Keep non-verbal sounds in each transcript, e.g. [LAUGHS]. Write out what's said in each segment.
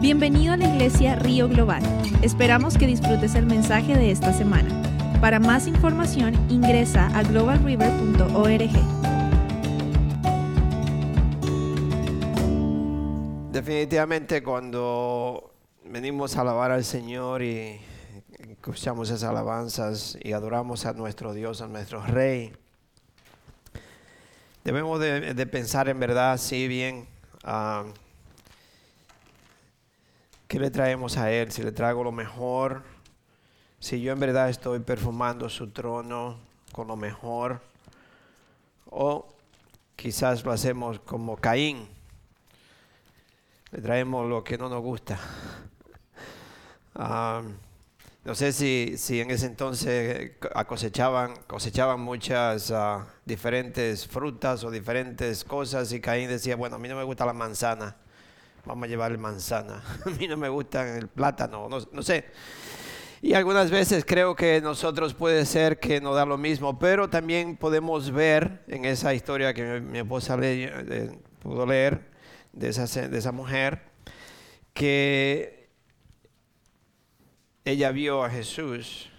Bienvenido a la iglesia Río Global. Esperamos que disfrutes el mensaje de esta semana. Para más información ingresa a globalriver.org. Definitivamente cuando venimos a alabar al Señor y escuchamos esas alabanzas y adoramos a nuestro Dios, a nuestro Rey, debemos de, pensar en verdad, sí, bien, ah, ¿qué le traemos a Él? Si le traigo lo mejor, si yo en verdad estoy perfumando su trono con lo mejor, o quizás lo hacemos como Caín le traemos lo que no nos gusta. Ah, no sé si, si, en ese entonces cosechaban, cosechaban muchas ah, diferentes frutas o diferentes cosas y Caín decía, bueno, a mí no me gusta la manzana, vamos a llevar manzana, [LAUGHS] a mí no me gusta el plátano, no, sé. Y algunas veces creo que nosotros puede ser que nos da lo mismo, pero también podemos ver en esa historia que mi, esposa pudo leer, de esa, de esa mujer, que ella vio a Jesús,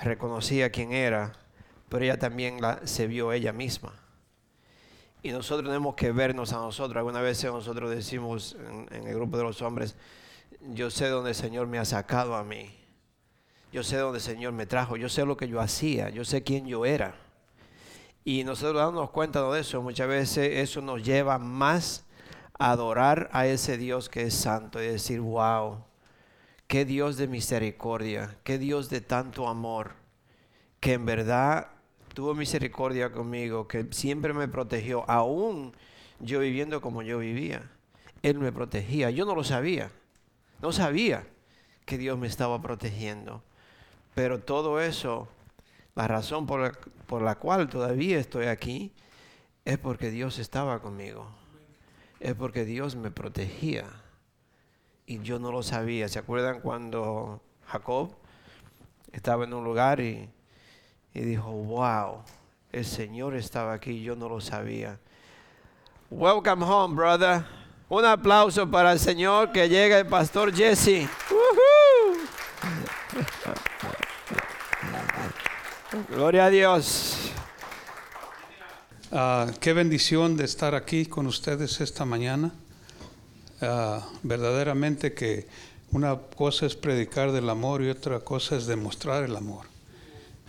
reconocía quién era, pero ella también se vio ella misma. Y nosotros tenemos que vernos a nosotros. Algunas veces nosotros decimos en, el grupo de los hombres, yo sé dónde el Señor me ha sacado a mí. Yo sé dónde el Señor me trajo. Yo sé lo que yo hacía. Yo sé quién yo era. Y nosotros dándonos cuenta de eso, muchas veces eso nos lleva más adorar a ese Dios que es santo y decir, wow, qué Dios de misericordia, qué Dios de tanto amor, que en verdad tuvo misericordia conmigo, que siempre me protegió, aún yo viviendo como yo vivía. Él me protegía, yo no lo sabía, no sabía que Dios me estaba protegiendo. Pero todo eso, la razón por la, por la cual todavía estoy aquí, es porque Dios estaba conmigo es porque Dios me protegía y yo no lo sabía. ¿Se acuerdan cuando Jacob estaba en un lugar y, y dijo, wow, el Señor estaba aquí yo no lo sabía? Welcome home, brother. Un aplauso para el Señor que llega el pastor Jesse. Gloria a Dios. Uh, qué bendición de estar aquí con ustedes esta mañana. Uh, verdaderamente que una cosa es predicar del amor y otra cosa es demostrar el amor.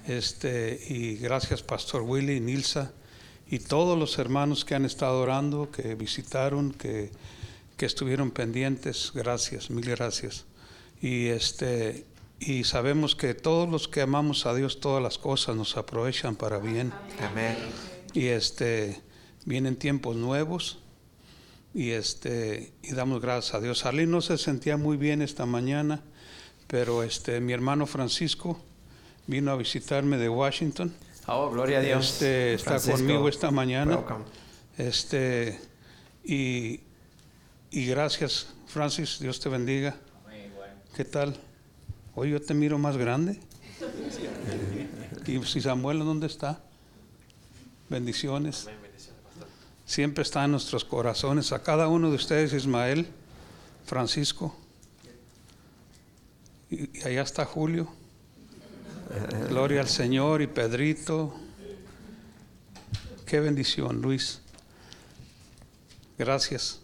Este, y gracias Pastor Willy, Nilsa y todos los hermanos que han estado orando, que visitaron, que, que estuvieron pendientes. Gracias, mil gracias. Y, este, y sabemos que todos los que amamos a Dios, todas las cosas nos aprovechan para bien. Amén y este vienen tiempos nuevos y este y damos gracias a Dios. Arlene no se sentía muy bien esta mañana, pero este mi hermano Francisco vino a visitarme de Washington. Oh, gloria a Dios. Este está conmigo esta mañana. Este y, y gracias Francis, Dios te bendiga. ¿Qué tal? Hoy yo te miro más grande. [LAUGHS] ¿Y si Samuel dónde está? Bendiciones. Siempre está en nuestros corazones. A cada uno de ustedes, Ismael, Francisco. Y, allá está Julio. Gloria al Señor y Pedrito. Qué bendición, Luis. Gracias.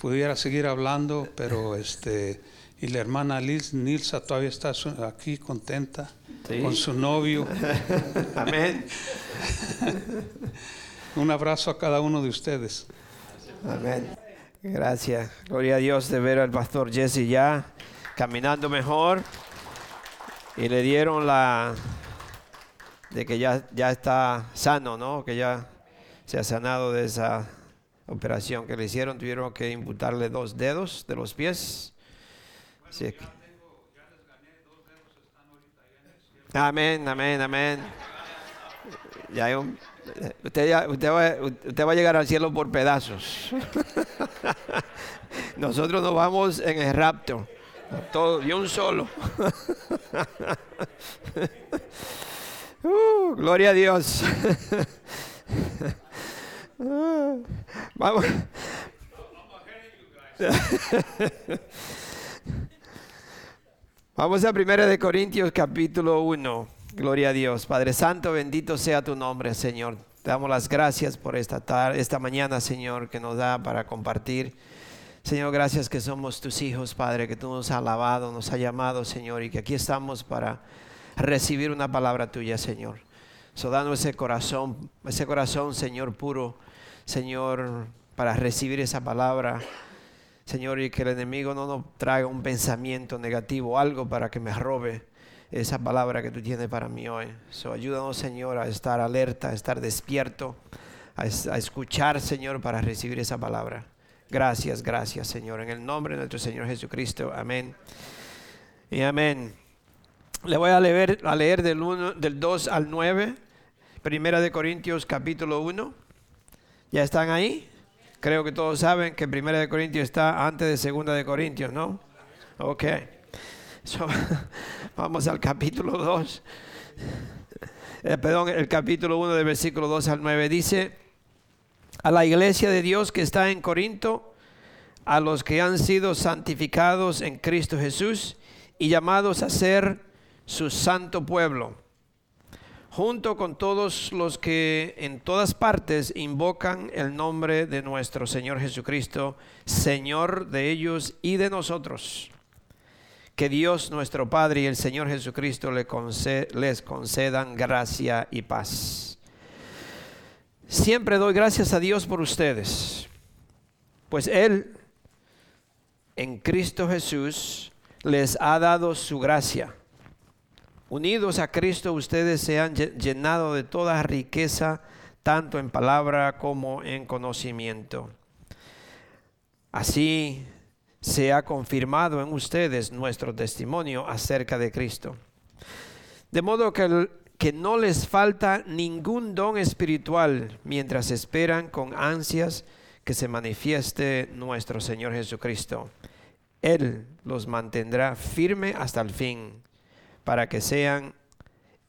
Pudiera seguir hablando, pero este y la hermana Liz, Nilsa todavía está aquí contenta con su novio. [LAUGHS] Amén. Un abrazo a cada uno de ustedes. Amén. Gracias. Gloria a Dios de ver al pastor Jesse ya caminando mejor. Y le dieron la de que ya, ya está sano, ¿no? Que ya se ha sanado de esa operación que le hicieron. Tuvieron que imputarle dos dedos de los pies Sí. Amén, amén, amén. Ya hay un, usted, ya, usted, va, usted va a llegar al cielo por pedazos. [LAUGHS] Nosotros nos vamos en el rapto. Todo, y un solo. [LAUGHS] Uh, gloria a Dios. [LAUGHS] vamos. [LAUGHS] Vamos a 1 de Corintios capítulo 1. Gloria a Dios. Padre Santo, bendito sea tu nombre, Señor. Te damos las gracias por esta tarde, esta mañana, Señor, que nos da para compartir. Señor, gracias que somos tus hijos, Padre, que tú nos has alabado, nos has llamado, Señor, y que aquí estamos para recibir una palabra tuya, Señor. So, danos ese corazón, ese corazón, Señor, puro, Señor, para recibir esa palabra. Señor, y que el enemigo no nos traiga un pensamiento negativo, algo para que me robe esa palabra que tú tienes para mí hoy. So, ayúdanos, Señor, a estar alerta, a estar despierto, a, a escuchar, Señor, para recibir esa palabra. Gracias, gracias, Señor. En el nombre de nuestro Señor Jesucristo. Amén. Y amén. Le voy a leer, a leer del, 1, del 2 al 9, Primera de Corintios capítulo 1. ¿Ya están ahí? Creo que todos saben que Primera de Corintios está antes de Segunda de Corintios, ¿no? Ok. [LAUGHS] vamos al capítulo 2. Eh, perdón, el capítulo 1 del versículo 2 al 9 dice, a la iglesia de Dios que está en Corinto, a los que han sido santificados en Cristo Jesús y llamados a ser su santo pueblo, junto con todos los que en todas partes invocan el nombre de nuestro Señor Jesucristo, Señor de ellos y de nosotros. Que Dios nuestro Padre y el Señor Jesucristo les concedan gracia y paz. Siempre doy gracias a Dios por ustedes, pues Él en Cristo Jesús les ha dado su gracia Unidos a Cristo ustedes se han llenado de toda riqueza, tanto en palabra como en conocimiento. Así se ha confirmado en ustedes nuestro testimonio acerca de Cristo. De modo que, que no les falta ningún don espiritual mientras esperan con ansias que se manifieste nuestro Señor Jesucristo. Él los mantendrá firme hasta el fin para que sean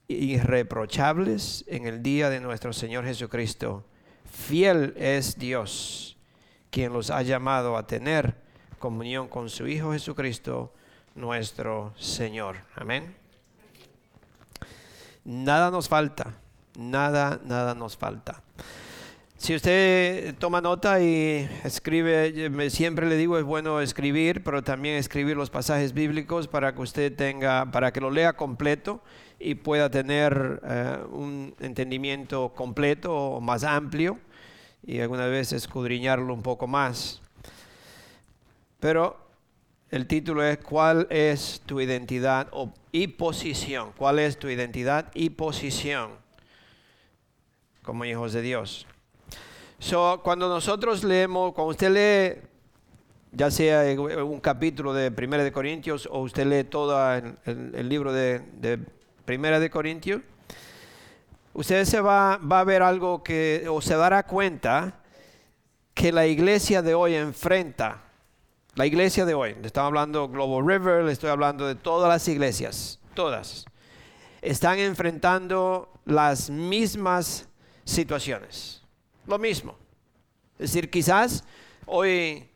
irreprochables en el día de nuestro Señor Jesucristo. Fiel es Dios, quien los ha llamado a tener comunión con su Hijo Jesucristo, nuestro Señor. Amén. Nada nos falta, nada, nada nos falta. Si usted toma nota y escribe, siempre le digo es bueno escribir, pero también escribir los pasajes bíblicos para que usted tenga, para que lo lea completo y pueda tener eh, un entendimiento completo o más amplio y alguna vez escudriñarlo un poco más. Pero el título es ¿Cuál es tu identidad y posición? ¿Cuál es tu identidad y posición como hijos de Dios? cuando nosotros leemos, cuando usted lee, ya sea un capítulo de Primera de Corintios o usted lee todo el, libro de, de, Primera de Corintios, usted se va, va a ver algo que, o se dará cuenta que la iglesia de hoy enfrenta, la iglesia de hoy, le estamos hablando Global River, le estoy hablando de todas las iglesias, todas, están enfrentando las mismas situaciones lo mismo. Es decir, quizás hoy,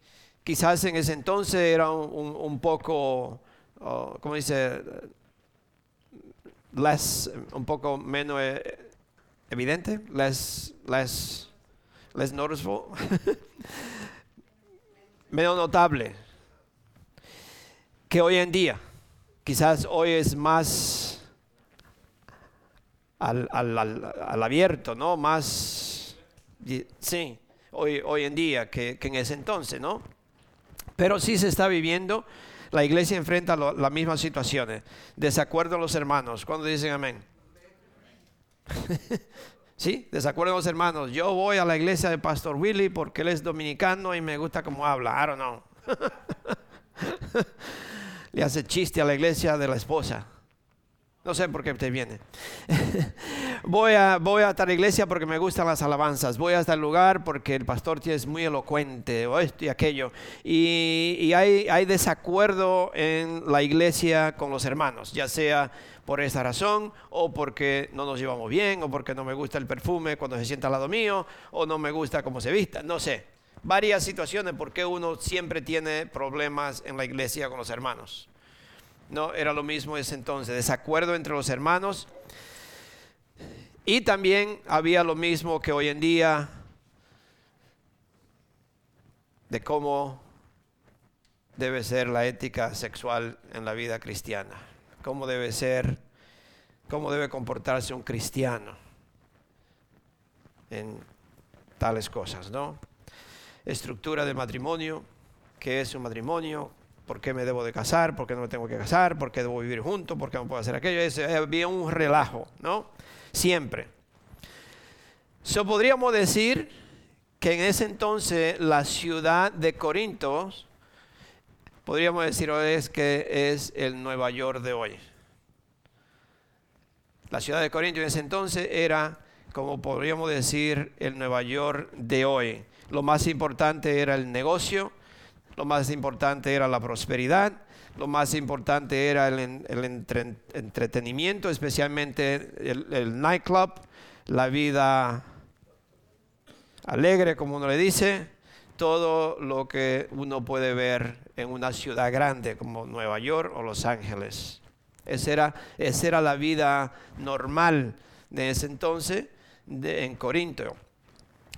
quizás en ese entonces era un, poco, oh, ¿cómo dice? Less, un poco menos eh, evidente, less, less, less noticeable, [LAUGHS] menos notable que hoy en día. Quizás hoy es más al, al, al abierto, ¿no? Más sí, hoy, hoy en día que, en ese entonces, ¿no? Pero sí se está viviendo, la iglesia enfrenta las mismas situaciones, desacuerdo a los hermanos, cuando dicen amén. [LAUGHS] ¿Sí? Desacuerdo a los hermanos. Yo voy a la iglesia de Pastor Willy porque él es dominicano y me gusta cómo habla. I don't know. [LAUGHS] Le hace chiste a la iglesia de la esposa. No sé por qué te viene. [LAUGHS] voy, a, voy a la iglesia porque me gustan las alabanzas. Voy a el lugar porque el pastor es muy elocuente o esto y aquello. Y, hay, hay desacuerdo en la iglesia con los hermanos, ya sea por esa razón o porque no nos llevamos bien o porque no me gusta el perfume cuando se sienta al lado mío o no me gusta cómo se vista. No sé. varias situaciones por qué uno siempre tiene problemas en la iglesia con los hermanos. No, era lo mismo ese entonces, desacuerdo entre los hermanos. Y también había lo mismo que hoy en día de cómo debe ser la ética sexual en la vida cristiana, cómo debe ser, cómo debe comportarse un cristiano en tales cosas, ¿no? Estructura de matrimonio, qué es un matrimonio, por qué me debo de casar, por qué no me tengo que casar, por qué debo vivir juntos, por qué no puedo hacer aquello, es, había un relajo, ¿no? Siempre. So podríamos decir que en ese entonces la ciudad de Corinto, podríamos decir es que es el Nueva York de hoy. La ciudad de Corinto en ese entonces era, como podríamos decir, el Nueva York de hoy. Lo más importante era el negocio, lo más importante era la prosperidad, lo más importante era el, entretenimiento, especialmente el, nightclub, la vida alegre, como uno le dice, todo lo que uno puede ver en una ciudad grande como Nueva York o Los Ángeles. Esa era, esa era la vida normal de ese entonces en Corinto.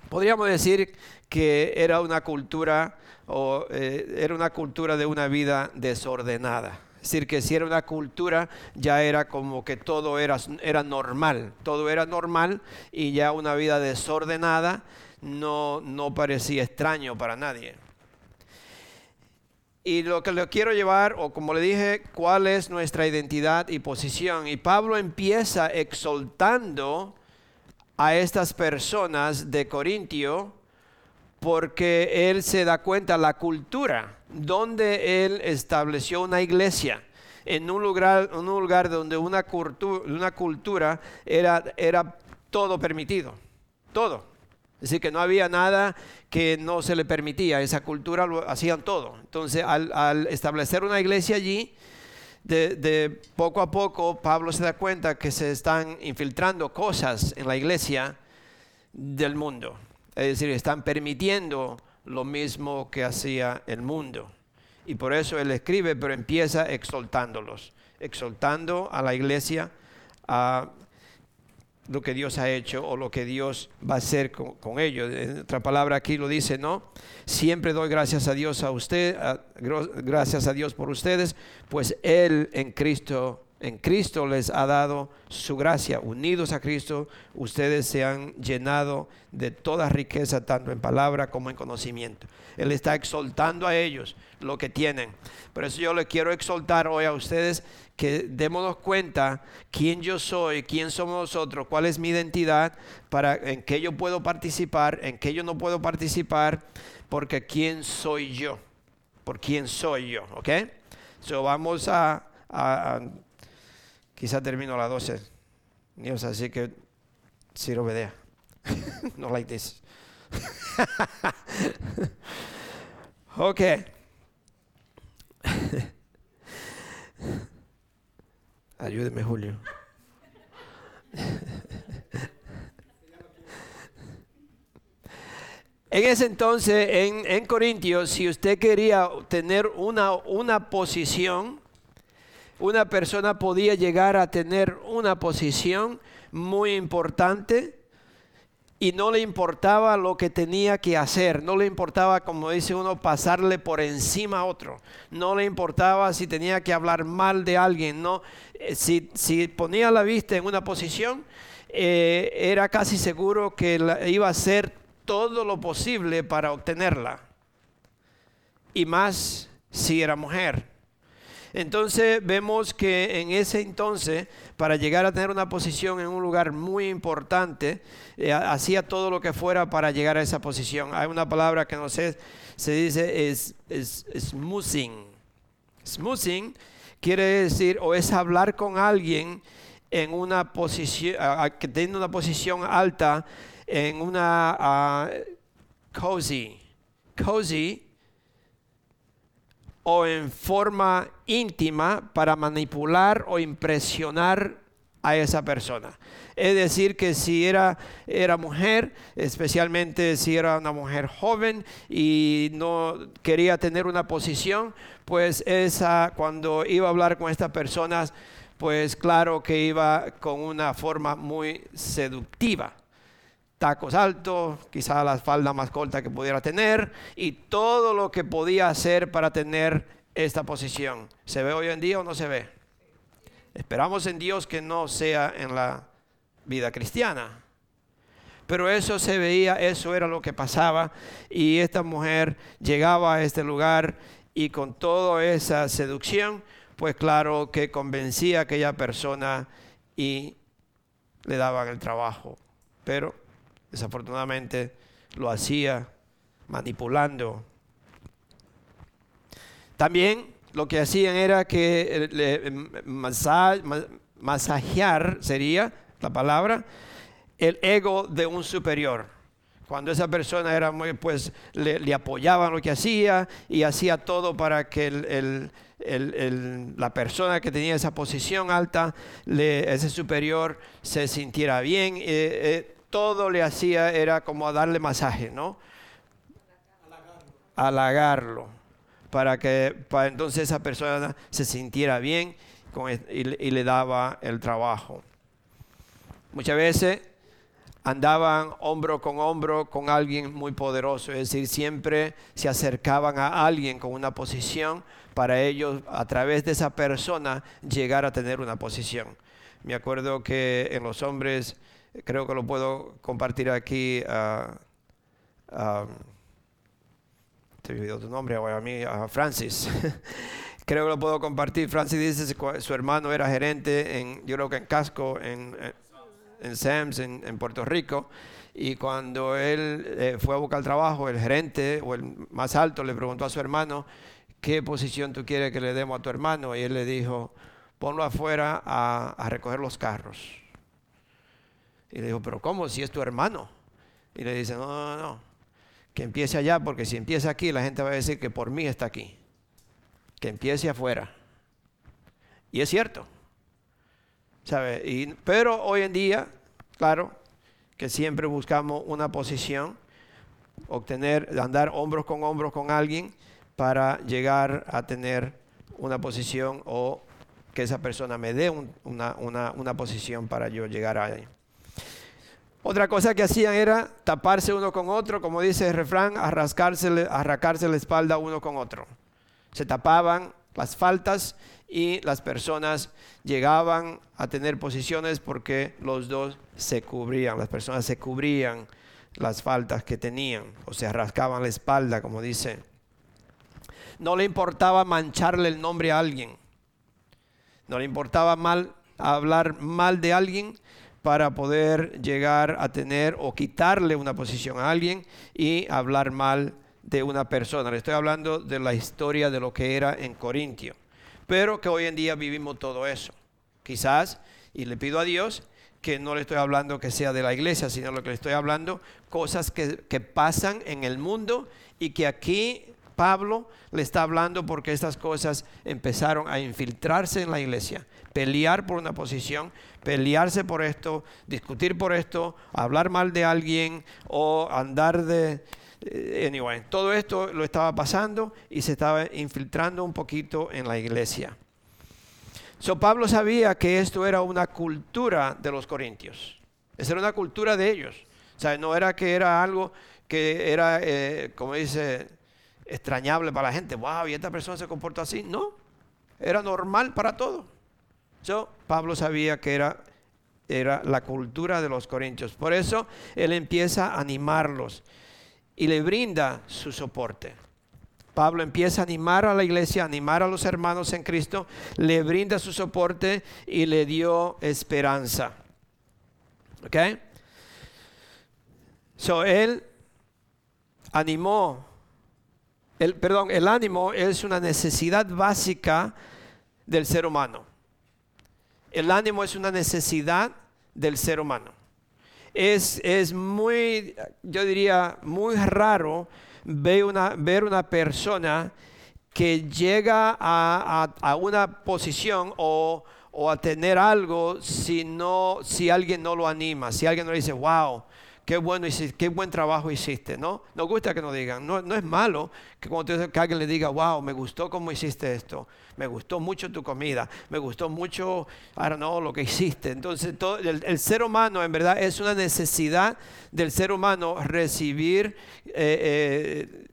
Podríamos decir que era una cultura o eh, era una cultura de una vida desordenada. Es decir, que si era una cultura, ya era como que todo era, era normal, todo era normal y ya una vida desordenada no, no parecía extraño para nadie. Y lo que le quiero llevar, o como le dije, cuál es nuestra identidad y posición. Y Pablo empieza exaltando a estas personas de Corintio porque él se da cuenta la cultura donde él estableció una iglesia en un lugar, un lugar donde una cultura, una cultura era, era todo permitido, todo. Es decir, que no había nada que no se le permitía, esa cultura lo hacían todo. Entonces, al, establecer una iglesia allí, de, poco a poco Pablo se da cuenta que se están infiltrando cosas en la iglesia del mundo. Es decir, están permitiendo lo mismo que hacía el mundo. Y por eso él escribe, pero empieza exaltándolos, exaltando a la iglesia a lo que Dios ha hecho o lo que Dios va a hacer con, ellos. En otra palabra aquí lo dice, ¿no? Siempre doy gracias a Dios a usted, gracias a Dios por ustedes, pues Él en Cristo en Cristo les ha dado su gracia. Unidos a Cristo, ustedes se han llenado de toda riqueza, tanto en palabra como en conocimiento. Él está exaltando a ellos lo que tienen. Por eso yo le quiero exaltar hoy a ustedes que démonos cuenta quién yo soy, quién somos nosotros, cuál es mi identidad, para en qué yo puedo participar, en qué yo no puedo participar, porque quién soy yo, por quién soy yo, ¿ok? So vamos a Quizá termino a las 12. Dios, así que Ciro Bedea. [LAUGHS] no like this. [LAUGHS] ok. [LAUGHS] Ayúdeme, Julio. En ese entonces, en, en Corintios, si usted quería tener una, una posición, una persona podía llegar a tener una posición muy importante y no le importaba lo que tenía que hacer, no le importaba, como dice uno, pasarle por encima a otro, no le importaba si tenía que hablar mal de alguien, no, eh, si, ponía la vista en una posición, eh, era casi seguro que iba a hacer todo lo posible para obtenerla, y más si era mujer. Entonces vemos que en ese entonces, para llegar a tener una posición en un lugar muy importante, eh, hacía todo lo que fuera para llegar a esa posición. Hay una palabra que no sé, se dice es, es, smoothing. Smoothing quiere decir o es hablar con alguien en una posición, que tiene una posición alta, en una uh, cozy. Cozy o en forma íntima para manipular o impresionar a esa persona. Es decir, que si era, era mujer, especialmente si era una mujer joven y no quería tener una posición, pues esa, cuando iba a hablar con estas personas, pues claro que iba con una forma muy seductiva. Tacos altos, quizá la falda más corta que pudiera tener y todo lo que podía hacer para tener esta posición. ¿Se ve hoy en día o no se ve? Esperamos en Dios que no sea en la vida cristiana. Pero eso se veía, eso era lo que pasaba. Y esta mujer llegaba a este lugar y con toda esa seducción, pues claro que convencía a aquella persona y le daban el trabajo. Pero desafortunadamente lo hacía manipulando. También lo que hacían era que le, masajear sería la palabra, el ego de un superior. Cuando esa persona era muy, pues le, apoyaban lo que hacía y hacía todo para que la persona que tenía esa posición alta, ese superior, se sintiera bien. Eh, eh, todo le hacía era como darle masaje, ¿no? Halagarlo. Para que para entonces esa persona se sintiera bien y le daba el trabajo. Muchas veces andaban hombro con hombro con alguien muy poderoso, es decir, siempre se acercaban a alguien con una posición para ellos a través de esa persona llegar a tener una posición. Me acuerdo que en los hombres, creo que lo puedo compartir aquí, te olvidó tu nombre a mí, Francis. [LAUGHS] creo que lo puedo compartir. Francis dice que su hermano era gerente en, yo creo que en Casco, en en SAMS en, Puerto Rico. Y cuando él eh, fue a buscar trabajo, el gerente o el más alto le preguntó a su hermano, ¿qué posición tú quieres que le demos a tu hermano? Y él le dijo, ponlo afuera a, recoger los carros. Y le dijo, pero ¿cómo? Si es tu hermano. Y le dice, no, no, no, que empiece allá, porque si empieza aquí, la gente va a decir que por mí está aquí. Que empiece afuera. Y es cierto. Y, pero hoy en día, claro, que siempre buscamos una posición, obtener, andar hombros con hombros con alguien para llegar a tener una posición o que esa persona me dé una, una, posición para yo llegar a ahí. Otra cosa que hacían era taparse uno con otro, como dice el refrán, arrascarse, arracarse la espalda uno con otro. Se tapaban las faltas y las personas llegaban a tener posiciones porque los dos se cubrían, las personas se cubrían las faltas que tenían o se rascaban la espalda, como dice. No le importaba mancharle el nombre a alguien, no le importaba mal hablar mal de alguien para poder llegar a tener o quitarle una posición a alguien y hablar mal de una persona. Le estoy hablando de la historia de lo que era en Corintio pero que hoy en día vivimos todo eso. Quizás, y le pido a Dios que no le estoy hablando que sea de la iglesia, sino lo que le estoy hablando, cosas que, que pasan en el mundo y que aquí Pablo le está hablando porque estas cosas empezaron a infiltrarse en la iglesia, pelear por una posición, pelearse por esto, discutir por esto, hablar mal de alguien o andar de, eh, anyway, todo esto lo estaba pasando y se estaba infiltrando un poquito en la iglesia. So Pablo sabía que esto era una cultura de los corintios. Esa era una cultura de ellos. O sea, no era que era algo que era, eh, como dice, extrañable para la gente. Wow, y esta persona se comporta así. No, era normal para todos. So, Pablo sabía que era, era la cultura de los corintios. Por eso él empieza a animarlos y le brinda su soporte. Pablo empieza a animar a la iglesia, a animar a los hermanos en Cristo, le brinda su soporte y le dio esperanza. ¿Ok? So, él animó, el, perdón, el ánimo es una necesidad básica del ser humano. El ánimo es una necesidad del ser humano es, muy, yo diría, muy raro ver una, ver una persona que llega a, una posición o, o a tener algo si, no, si alguien no lo anima, si alguien no le dice, wow, qué bueno qué buen trabajo hiciste, ¿no? Nos gusta que nos digan, no, no es malo que cuando que alguien le diga, wow, me gustó cómo hiciste esto, me gustó mucho tu comida, me gustó mucho, don't know, lo que hiciste. Entonces, todo, el, ser humano en verdad es una necesidad del ser humano recibir... Eh, eh,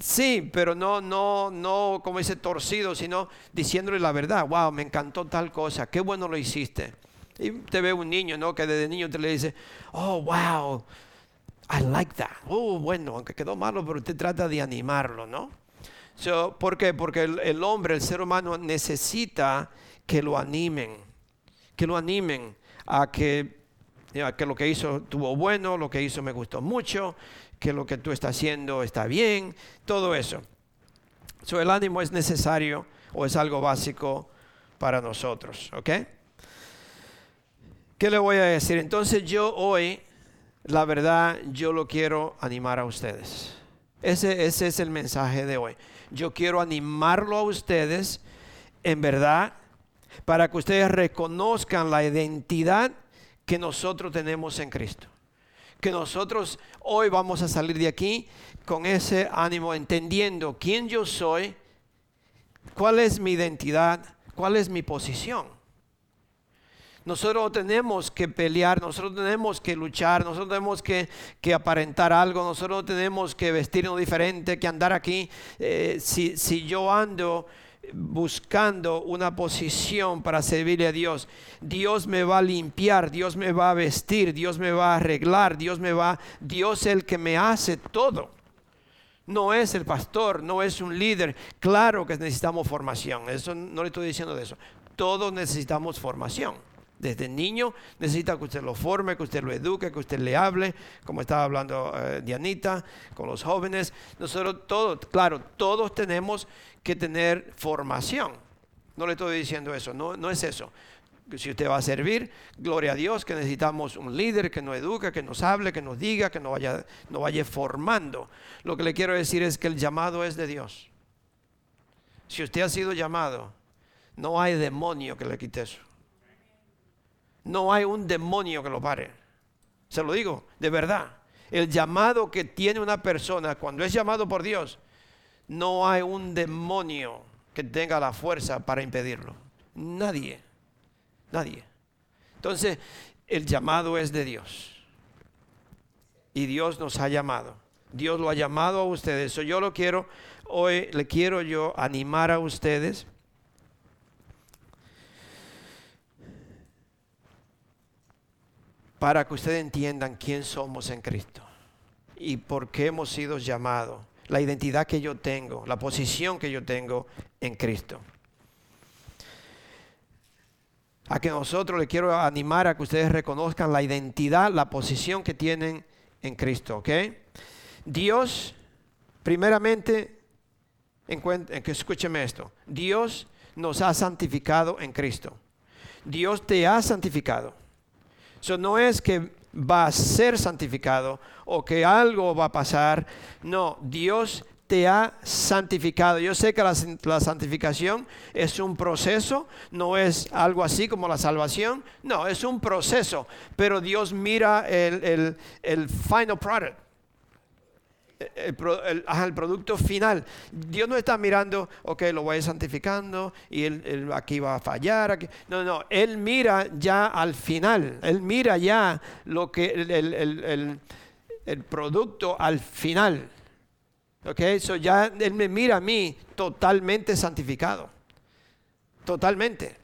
sí, pero no, no, no como ese torcido, sino diciéndole la verdad. Wow, me encantó tal cosa, qué bueno lo hiciste. Y te ve un niño, ¿no? Que desde niño te le dice, oh, wow, I like that. Oh, bueno, aunque quedó malo, pero usted trata de animarlo, ¿no? ¿Por qué? Porque el, hombre, el ser humano necesita que lo animen, que lo animen a que, lo que hizo estuvo bueno, lo que hizo me gustó mucho, que lo que tú estás haciendo está bien, todo eso. So, el ánimo es necesario o es algo básico para nosotros, ¿ok? ¿Qué le voy a decir? Entonces yo hoy, la verdad, yo lo quiero animar a ustedes. Ese, ese es el mensaje de hoy. Yo quiero animarlo a ustedes, en verdad, para que ustedes reconozcan la identidad que nosotros tenemos en Cristo. Que nosotros hoy vamos a salir de aquí con ese ánimo, entendiendo quién yo soy, cuál es mi identidad, cuál es mi posición. Nosotros tenemos que pelear, nosotros tenemos que luchar, nosotros tenemos que, aparentar algo, nosotros tenemos que vestirnos diferente, que andar aquí. Eh, si, si yo ando buscando una posición para servirle a Dios, Dios me va a limpiar, Dios me va a vestir, Dios me va a arreglar, Dios me va, Dios es el que me hace todo. No es el pastor, no es un líder. Claro que necesitamos formación. Eso no le estoy diciendo de eso. Todos necesitamos formación. Desde niño necesita que usted lo forme, que usted lo eduque, que usted le hable, como estaba hablando eh, Dianita, con los jóvenes. Nosotros todos, claro, todos tenemos que tener formación. No le estoy diciendo eso, no, no es eso. Si usted va a servir, gloria a Dios, que necesitamos un líder que nos eduque, que nos hable, que nos diga, que nos vaya, nos vaya formando. Lo que le quiero decir es que el llamado es de Dios. Si usted ha sido llamado, no hay demonio que le quite eso. No hay un demonio que lo pare. Se lo digo, de verdad. El llamado que tiene una persona cuando es llamado por Dios, no hay un demonio que tenga la fuerza para impedirlo. Nadie. Nadie. Entonces, el llamado es de Dios. Y Dios nos ha llamado. Dios lo ha llamado a ustedes. yo lo quiero, hoy le quiero yo animar a ustedes para que ustedes entiendan quién somos en Cristo y por qué hemos sido llamados, la identidad que yo tengo, la posición que yo tengo en Cristo. A que nosotros le quiero animar a que ustedes reconozcan la identidad, la posición que tienen en Cristo, ¿ok? Dios, primeramente, en, que escúcheme esto, Dios nos ha santificado en Cristo. Dios te ha santificado. Eso no es que va a ser santificado o que algo va a pasar. No, Dios te ha santificado. Yo sé que la, santificación es un proceso, no es algo así como la salvación. No, es un proceso. Pero Dios mira el, el, el final product el, producto final. Dios no está mirando, ok, lo voy santificando y él, aquí va a fallar. No, no, Él mira ya al final. Él mira ya lo que el, el producto al final. Ok, eso ya Él me mira a mí totalmente santificado. Totalmente.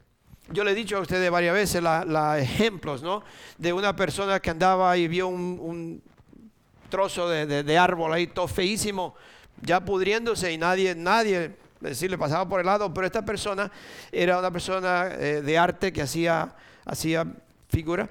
Yo le he dicho a ustedes varias veces los ejemplos, ¿no? De una persona que andaba y vio un trozo de, árbol ahí, todo feísimo, ya pudriéndose y nadie, nadie, decirle, pasaba por el lado, pero esta persona era una persona eh, de arte que hacía, hacía figura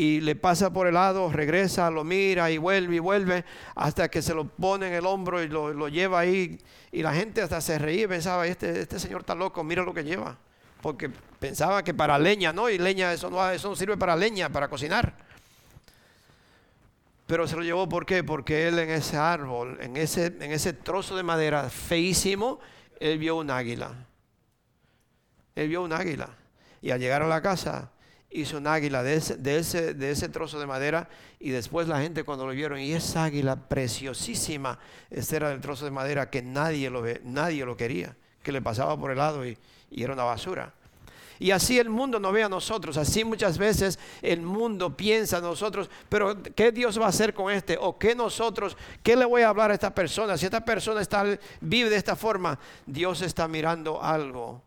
y le pasa por el lado, regresa, lo mira y vuelve y vuelve hasta que se lo pone en el hombro y lo, lleva ahí. Y la gente hasta se reía y pensaba, este, este señor está loco, mira lo que lleva. Porque pensaba que para leña, ¿no? Y leña, eso no, eso no sirve para leña, para cocinar. Pero se lo llevó ¿por qué? Porque él en ese árbol, en ese, en ese trozo de madera feísimo, él vio un águila. Él vio un águila. Y al llegar a la casa, hizo un águila de ese, de ese, de ese trozo de madera y después la gente cuando lo vieron, y esa águila preciosísima, ese era el trozo de madera que nadie lo, nadie lo quería, que le pasaba por el lado y era una basura. Y así el mundo no ve a nosotros. Así muchas veces el mundo piensa a nosotros, pero ¿qué Dios va a hacer con este? ¿O qué nosotros, qué le voy a hablar a esta persona? Si esta persona está, vive de esta forma, Dios está mirando algo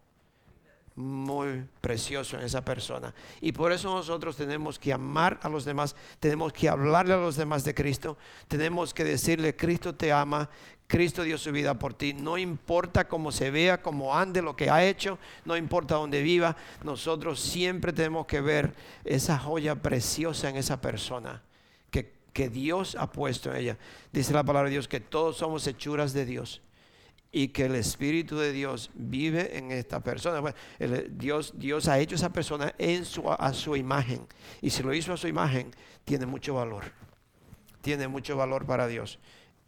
muy precioso en esa persona. Y por eso nosotros tenemos que amar a los demás, tenemos que hablarle a los demás de Cristo, tenemos que decirle, Cristo te ama, Cristo dio su vida por ti, no importa cómo se vea, cómo ande, lo que ha hecho, no importa dónde viva, nosotros siempre tenemos que ver esa joya preciosa en esa persona. Que, que Dios ha puesto en ella. Dice la palabra de Dios que todos somos hechuras de Dios y que el Espíritu de Dios vive en esta persona. Dios, Dios ha hecho esa persona en su, a su imagen. Y si lo hizo a su imagen, tiene mucho valor. Tiene mucho valor para Dios.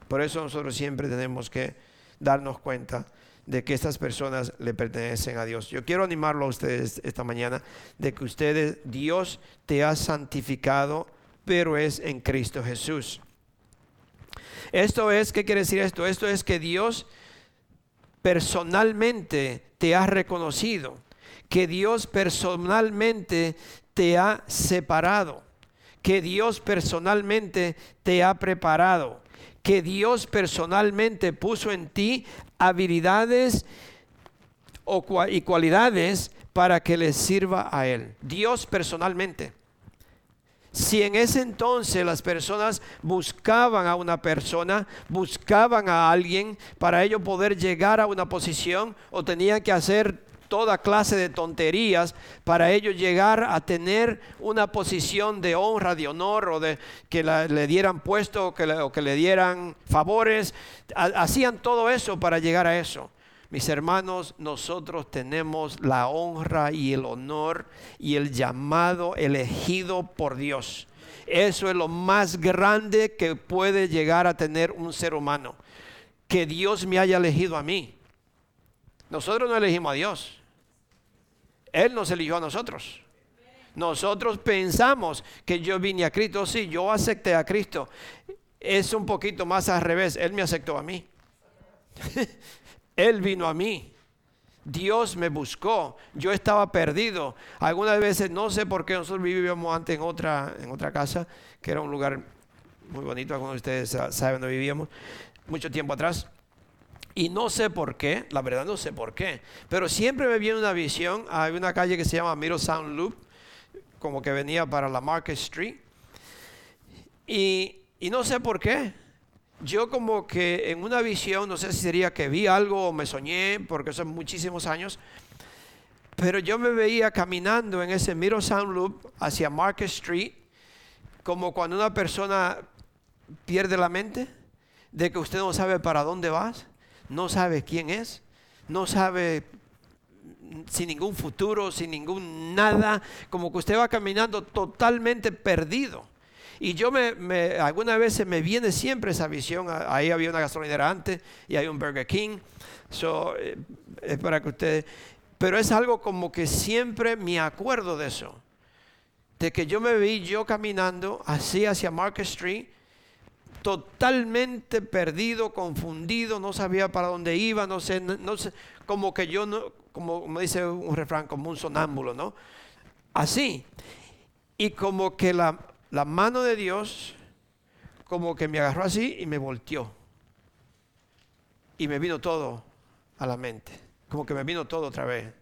Por eso nosotros siempre tenemos que darnos cuenta de que estas personas le pertenecen a Dios. Yo quiero animarlo a ustedes esta mañana de que ustedes, Dios te ha santificado, pero es en Cristo Jesús. Esto es, ¿qué quiere decir esto? Esto es que Dios personalmente te ha reconocido, que Dios personalmente te ha separado, que Dios personalmente te ha preparado, que Dios personalmente puso en ti habilidades y cualidades para que le sirva a Él. Dios personalmente. Si en ese entonces las personas buscaban a una persona, buscaban a alguien para ello poder llegar a una posición o tenían que hacer toda clase de tonterías para ellos llegar a tener una posición de honra, de honor o de que le dieran puesto o que le, o que le dieran favores. hacían todo eso para llegar a eso. Mis hermanos, nosotros tenemos la honra y el honor y el llamado elegido por Dios. Eso es lo más grande que puede llegar a tener un ser humano. Que Dios me haya elegido a mí. Nosotros no elegimos a Dios. Él nos eligió a nosotros. Nosotros pensamos que yo vine a Cristo. Sí, yo acepté a Cristo. Es un poquito más al revés. Él me aceptó a mí. [LAUGHS] Él vino a mí. Dios me buscó. Yo estaba perdido. Algunas veces no sé por qué nosotros vivíamos antes en otra, en otra casa, que era un lugar muy bonito. Algunos de ustedes saben dónde vivíamos, mucho tiempo atrás. Y no sé por qué, la verdad no sé por qué, pero siempre me viene una visión. Hay una calle que se llama Middle Sound Loop, como que venía para la Market Street. Y, y no sé por qué yo como que en una visión, no sé si sería que vi algo o me soñé, porque son muchísimos años, pero yo me veía caminando en ese Middle Sound Loop hacia Market Street, como cuando una persona pierde la mente, de que usted no sabe para dónde vas, no sabe quién es, no sabe sin ningún futuro, sin ningún nada, como que usted va caminando totalmente perdido. Y yo me, me algunas veces me viene siempre esa visión. Ahí había una gasolinera antes y hay un Burger King. Eh, es para que usted, pero es algo como que siempre me acuerdo de eso. De que yo me vi yo caminando así hacia Market Street, totalmente perdido, confundido, no sabía para dónde iba, no sé, no sé, como que yo no, como me dice un refrán, como un sonámbulo, ¿no? Así. Y como que la, la mano de Dios como que me agarró así y me volteó. Y me vino todo a la mente. Como que me vino todo otra vez.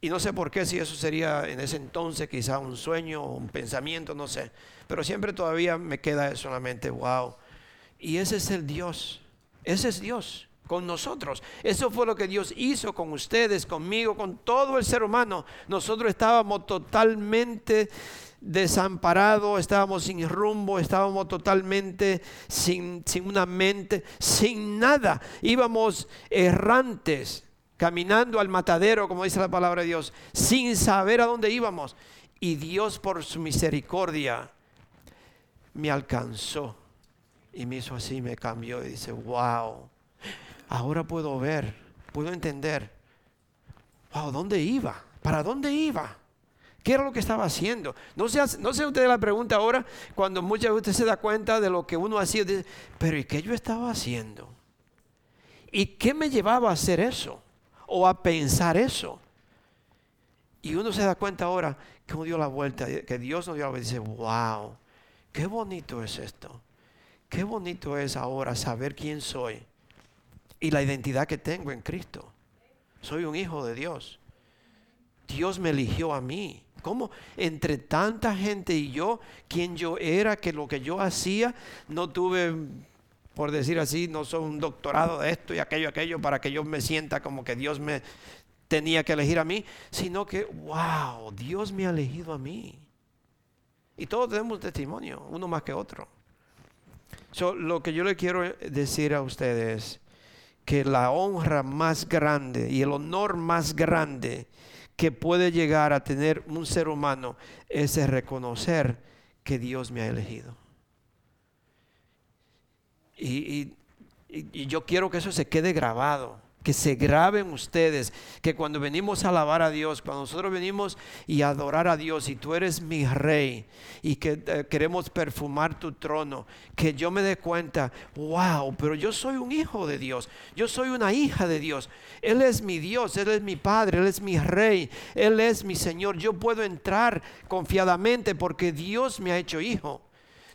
Y no sé por qué, si eso sería en ese entonces quizá un sueño un pensamiento, no sé. Pero siempre todavía me queda eso en la mente, wow. Y ese es el Dios. Ese es Dios con nosotros. Eso fue lo que Dios hizo con ustedes, conmigo, con todo el ser humano. Nosotros estábamos totalmente desamparado, estábamos sin rumbo, estábamos totalmente sin, sin una mente, sin nada. Íbamos errantes, caminando al matadero, como dice la palabra de Dios, sin saber a dónde íbamos. Y Dios por su misericordia me alcanzó y me hizo así, me cambió y dice, wow, ahora puedo ver, puedo entender, wow, ¿dónde iba? ¿Para dónde iba? ¿Qué era lo que estaba haciendo? No sé, no sé usted la pregunta ahora, cuando muchas veces se da cuenta de lo que uno hacía, dice, pero ¿y qué yo estaba haciendo? ¿Y qué me llevaba a hacer eso? O a pensar eso. Y uno se da cuenta ahora que uno dio la vuelta, que Dios nos dio la vuelta y dice, wow, qué bonito es esto. Qué bonito es ahora saber quién soy y la identidad que tengo en Cristo. Soy un hijo de Dios. Dios me eligió a mí. ¿Cómo? Entre tanta gente y yo, quien yo era, que lo que yo hacía, no tuve, por decir así, no soy un doctorado de esto y aquello, aquello, para que yo me sienta como que Dios me tenía que elegir a mí, sino que, wow, Dios me ha elegido a mí. Y todos tenemos testimonio, uno más que otro. lo que yo le quiero decir a ustedes, que la honra más grande y el honor más grande que puede llegar a tener un ser humano es reconocer que Dios me ha elegido. Y, y, yo quiero que eso se quede grabado que se graben ustedes, que cuando venimos a alabar a Dios, cuando nosotros venimos y adorar a Dios, y tú eres mi rey, y que eh, queremos perfumar tu trono, que yo me dé cuenta, wow, pero yo soy un hijo de Dios, yo soy una hija de Dios, Él es mi Dios, Él es mi Padre, Él es mi rey, Él es mi Señor, yo puedo entrar confiadamente porque Dios me ha hecho hijo.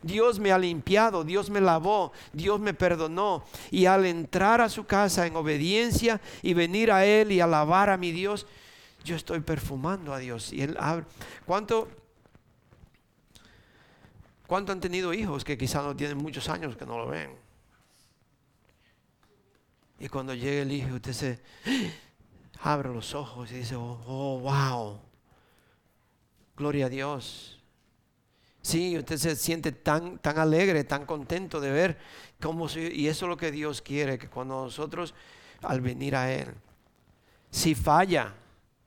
Dios me ha limpiado, Dios me lavó, Dios me perdonó. Y al entrar a su casa en obediencia y venir a Él y alabar a mi Dios, yo estoy perfumando a Dios. Y Él ¿Cuánto, ¿Cuánto han tenido hijos que quizás no tienen muchos años que no lo ven? Y cuando llega el hijo, usted se [GASPS] abre los ojos y dice, oh, oh wow, gloria a Dios. Sí, usted se siente tan, tan alegre, tan contento de ver cómo y eso es lo que Dios quiere, que cuando nosotros al venir a Él, si falla,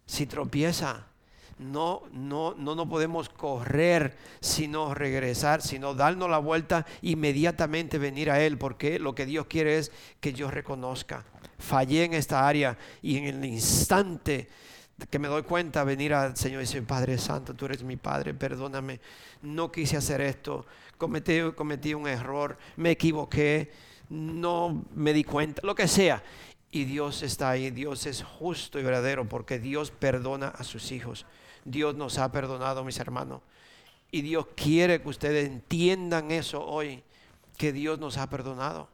si tropieza, no, no, no, no podemos correr, sino regresar, sino darnos la vuelta, inmediatamente venir a Él, porque lo que Dios quiere es que yo reconozca, fallé en esta área y en el instante que me doy cuenta venir al Señor y decir, Padre Santo, tú eres mi Padre, perdóname, no quise hacer esto, cometí, cometí un error, me equivoqué, no me di cuenta, lo que sea. Y Dios está ahí, Dios es justo y verdadero porque Dios perdona a sus hijos. Dios nos ha perdonado, mis hermanos. Y Dios quiere que ustedes entiendan eso hoy, que Dios nos ha perdonado.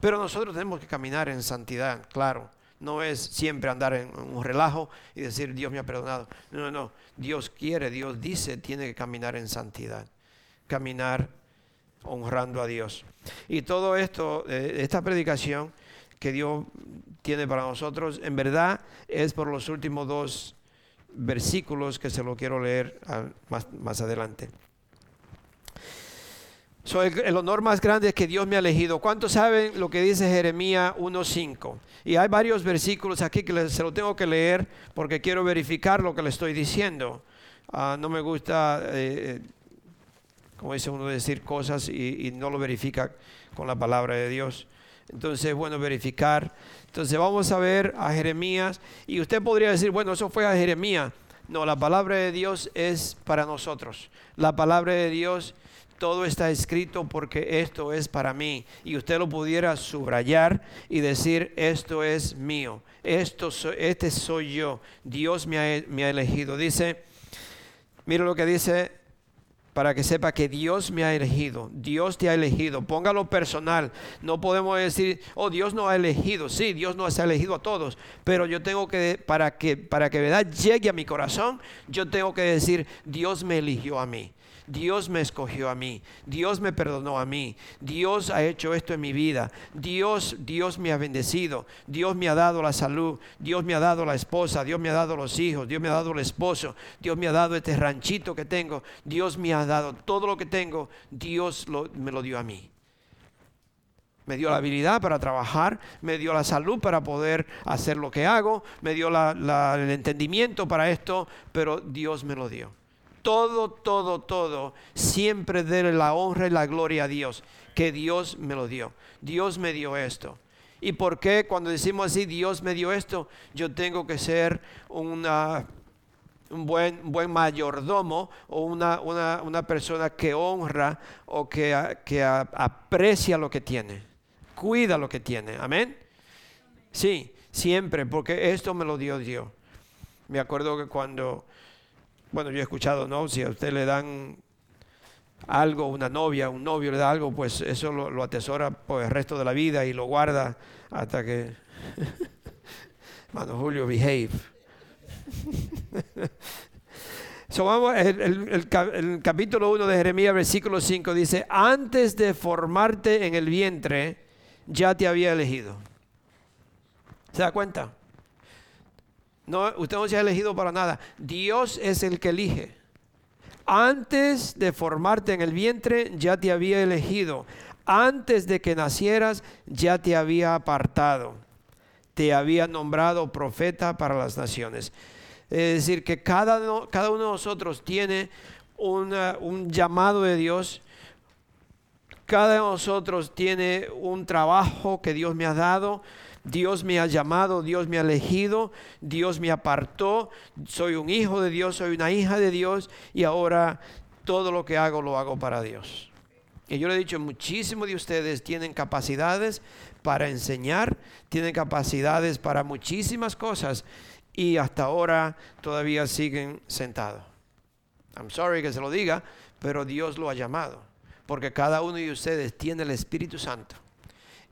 Pero nosotros tenemos que caminar en santidad, claro no es siempre andar en un relajo y decir Dios me ha perdonado. No, no, Dios quiere, Dios dice, tiene que caminar en santidad, caminar honrando a Dios. Y todo esto, eh, esta predicación que Dios tiene para nosotros, en verdad es por los últimos dos versículos que se lo quiero leer ah, más, más adelante el, honor más grande es que Dios me ha elegido. ¿Cuántos saben lo que dice Jeremías 1.5? Y hay varios versículos aquí que se lo tengo que leer porque quiero verificar lo que le estoy diciendo. Ah, no me gusta, eh, como dice uno, decir cosas y, no lo verifica con la palabra de Dios. Entonces es bueno verificar. Entonces vamos a ver a Jeremías. Y usted podría decir, bueno, eso fue a Jeremías. No, la palabra de Dios es para nosotros. La palabra de Dios todo está escrito porque esto es para mí. Y usted lo pudiera subrayar y decir, esto es mío, esto este soy yo, Dios me ha, me ha elegido. Dice, mire lo que dice para que sepa que Dios me ha elegido, Dios te ha elegido, póngalo personal, no podemos decir, oh Dios no ha elegido, sí, Dios nos ha elegido a todos, pero yo tengo que, para que, para que verdad llegue a mi corazón, yo tengo que decir, Dios me eligió a mí. Dios me escogió a mí, Dios me perdonó a mí, Dios ha hecho esto en mi vida, Dios, Dios me ha bendecido, Dios me ha dado la salud, Dios me ha dado la esposa, Dios me ha dado los hijos, Dios me ha dado el esposo, Dios me ha dado este ranchito que tengo, Dios me ha dado todo lo que tengo, Dios me lo dio a mí. Me dio la habilidad para trabajar, me dio la salud para poder hacer lo que hago, me dio el entendimiento para esto, pero Dios me lo dio todo, todo, todo, siempre dé la honra y la gloria a Dios, que Dios me lo dio. Dios me dio esto. ¿Y por qué cuando decimos así, Dios me dio esto, yo tengo que ser un buen, buen mayordomo o una, una, una persona que honra o que, que aprecia lo que tiene, cuida lo que tiene. Amén. Sí, siempre, porque esto me lo dio Dios. Me acuerdo que cuando, bueno, yo he escuchado, ¿no? Si a usted le dan algo, una novia, un novio le da algo, pues eso lo, atesora por el resto de la vida y lo guarda hasta que... [LAUGHS] Mano Julio, behave. [LAUGHS] so vamos, el, capítulo 1 de Jeremías, versículo 5 dice, antes de formarte en el vientre, ya te había elegido. ¿Se da cuenta? No, usted no se ha elegido para nada. Dios es el que elige. Antes de formarte en el vientre, ya te había elegido. Antes de que nacieras, ya te había apartado. Te había nombrado profeta para las naciones. Es decir, que cada, cada uno de nosotros tiene un llamado de Dios. Cada uno de nosotros tiene un trabajo que Dios me ha dado. Dios me ha llamado, Dios me ha elegido, Dios me apartó. Soy un hijo de Dios, soy una hija de Dios y ahora todo lo que hago lo hago para Dios. Y yo le he dicho, muchísimos de ustedes tienen capacidades para enseñar, tienen capacidades para muchísimas cosas y hasta ahora todavía siguen sentados. I'm sorry que se lo diga, pero Dios lo ha llamado, porque cada uno de ustedes tiene el Espíritu Santo.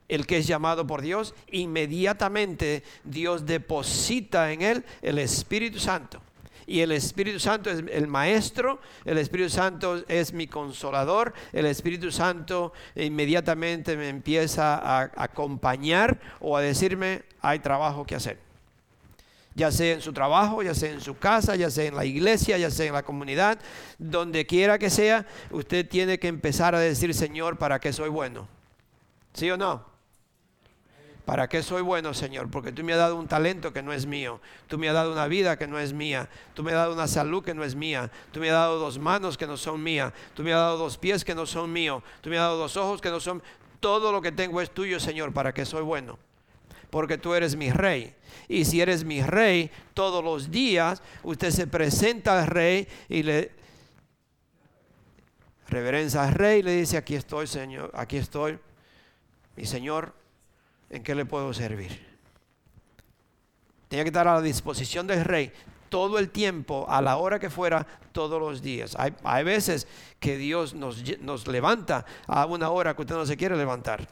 El que es llamado por Dios, inmediatamente Dios deposita en él el Espíritu Santo. Y el Espíritu Santo es el maestro, el Espíritu Santo es mi consolador, el Espíritu Santo inmediatamente me empieza a acompañar o a decirme, hay trabajo que hacer ya sea en su trabajo, ya sea en su casa, ya sea en la iglesia, ya sea en la comunidad, donde quiera que sea, usted tiene que empezar a decir, Señor, ¿para qué soy bueno? ¿Sí o no? ¿Para qué soy bueno, Señor? Porque tú me has dado un talento que no es mío. Tú me has dado una vida que no es mía. Tú me has dado una salud que no es mía. Tú me has dado dos manos que no son mías. Tú me has dado dos pies que no son míos. Tú me has dado dos ojos que no son... Todo lo que tengo es tuyo, Señor, para que soy bueno porque tú eres mi rey. Y si eres mi rey, todos los días usted se presenta al rey y le reverencia al rey y le dice, aquí estoy, Señor, aquí estoy, mi Señor, ¿en qué le puedo servir? Tenía que estar a la disposición del rey todo el tiempo, a la hora que fuera, todos los días. Hay, veces que Dios nos, nos levanta a una hora que usted no se quiere levantar.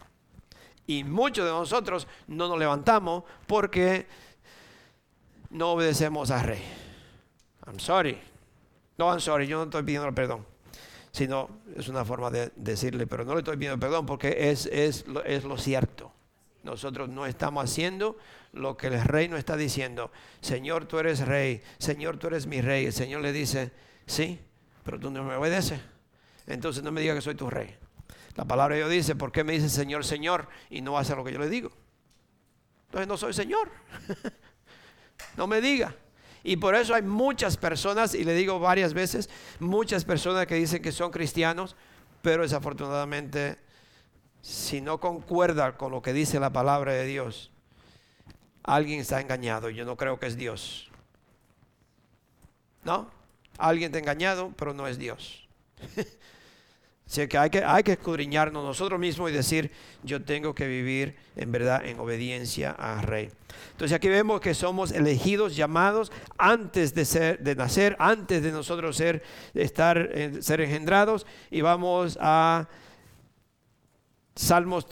Y muchos de nosotros no nos levantamos porque no obedecemos al rey. I'm sorry. No, I'm sorry, yo no estoy pidiendo perdón. Sino es una forma de decirle, pero no le estoy pidiendo perdón porque es, es, es lo cierto. Nosotros no estamos haciendo lo que el rey nos está diciendo. Señor, tú eres rey. Señor, tú eres mi rey. El Señor le dice, sí, pero tú no me obedeces. Entonces no me digas que soy tu rey. La palabra de Dios dice, ¿por qué me dice Señor, Señor y no hace lo que yo le digo? Entonces no soy Señor. [LAUGHS] no me diga. Y por eso hay muchas personas, y le digo varias veces, muchas personas que dicen que son cristianos, pero desafortunadamente, si no concuerda con lo que dice la palabra de Dios, alguien está engañado. Yo no creo que es Dios. ¿No? Alguien está engañado, pero no es Dios. [LAUGHS] Así que hay, que hay que escudriñarnos nosotros mismos y decir, yo tengo que vivir en verdad en obediencia al Rey. Entonces aquí vemos que somos elegidos, llamados antes de, ser, de nacer, antes de nosotros ser, estar, eh, ser engendrados. Y vamos a Salmos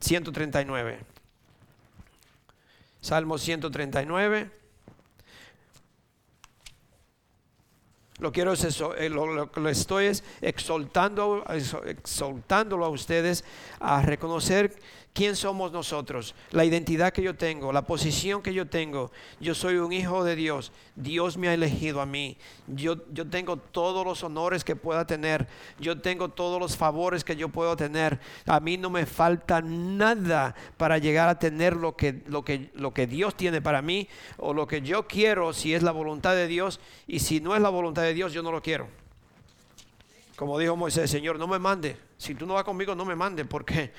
139. Salmos 139. Lo quiero eh, lo, que estoy es exaltando, exaltándolo a ustedes a reconocer quién somos nosotros, la identidad que yo tengo, la posición que yo tengo. Yo soy un hijo de Dios. Dios me ha elegido a mí. Yo, yo tengo todos los honores que pueda tener. Yo tengo todos los favores que yo puedo tener. A mí no me falta nada para llegar a tener lo que, lo que, lo que Dios tiene para mí o lo que yo quiero si es la voluntad de Dios. Y si no es la voluntad de Dios, yo no lo quiero. Como dijo Moisés, Señor, no me mande. Si tú no vas conmigo, no me mande, porque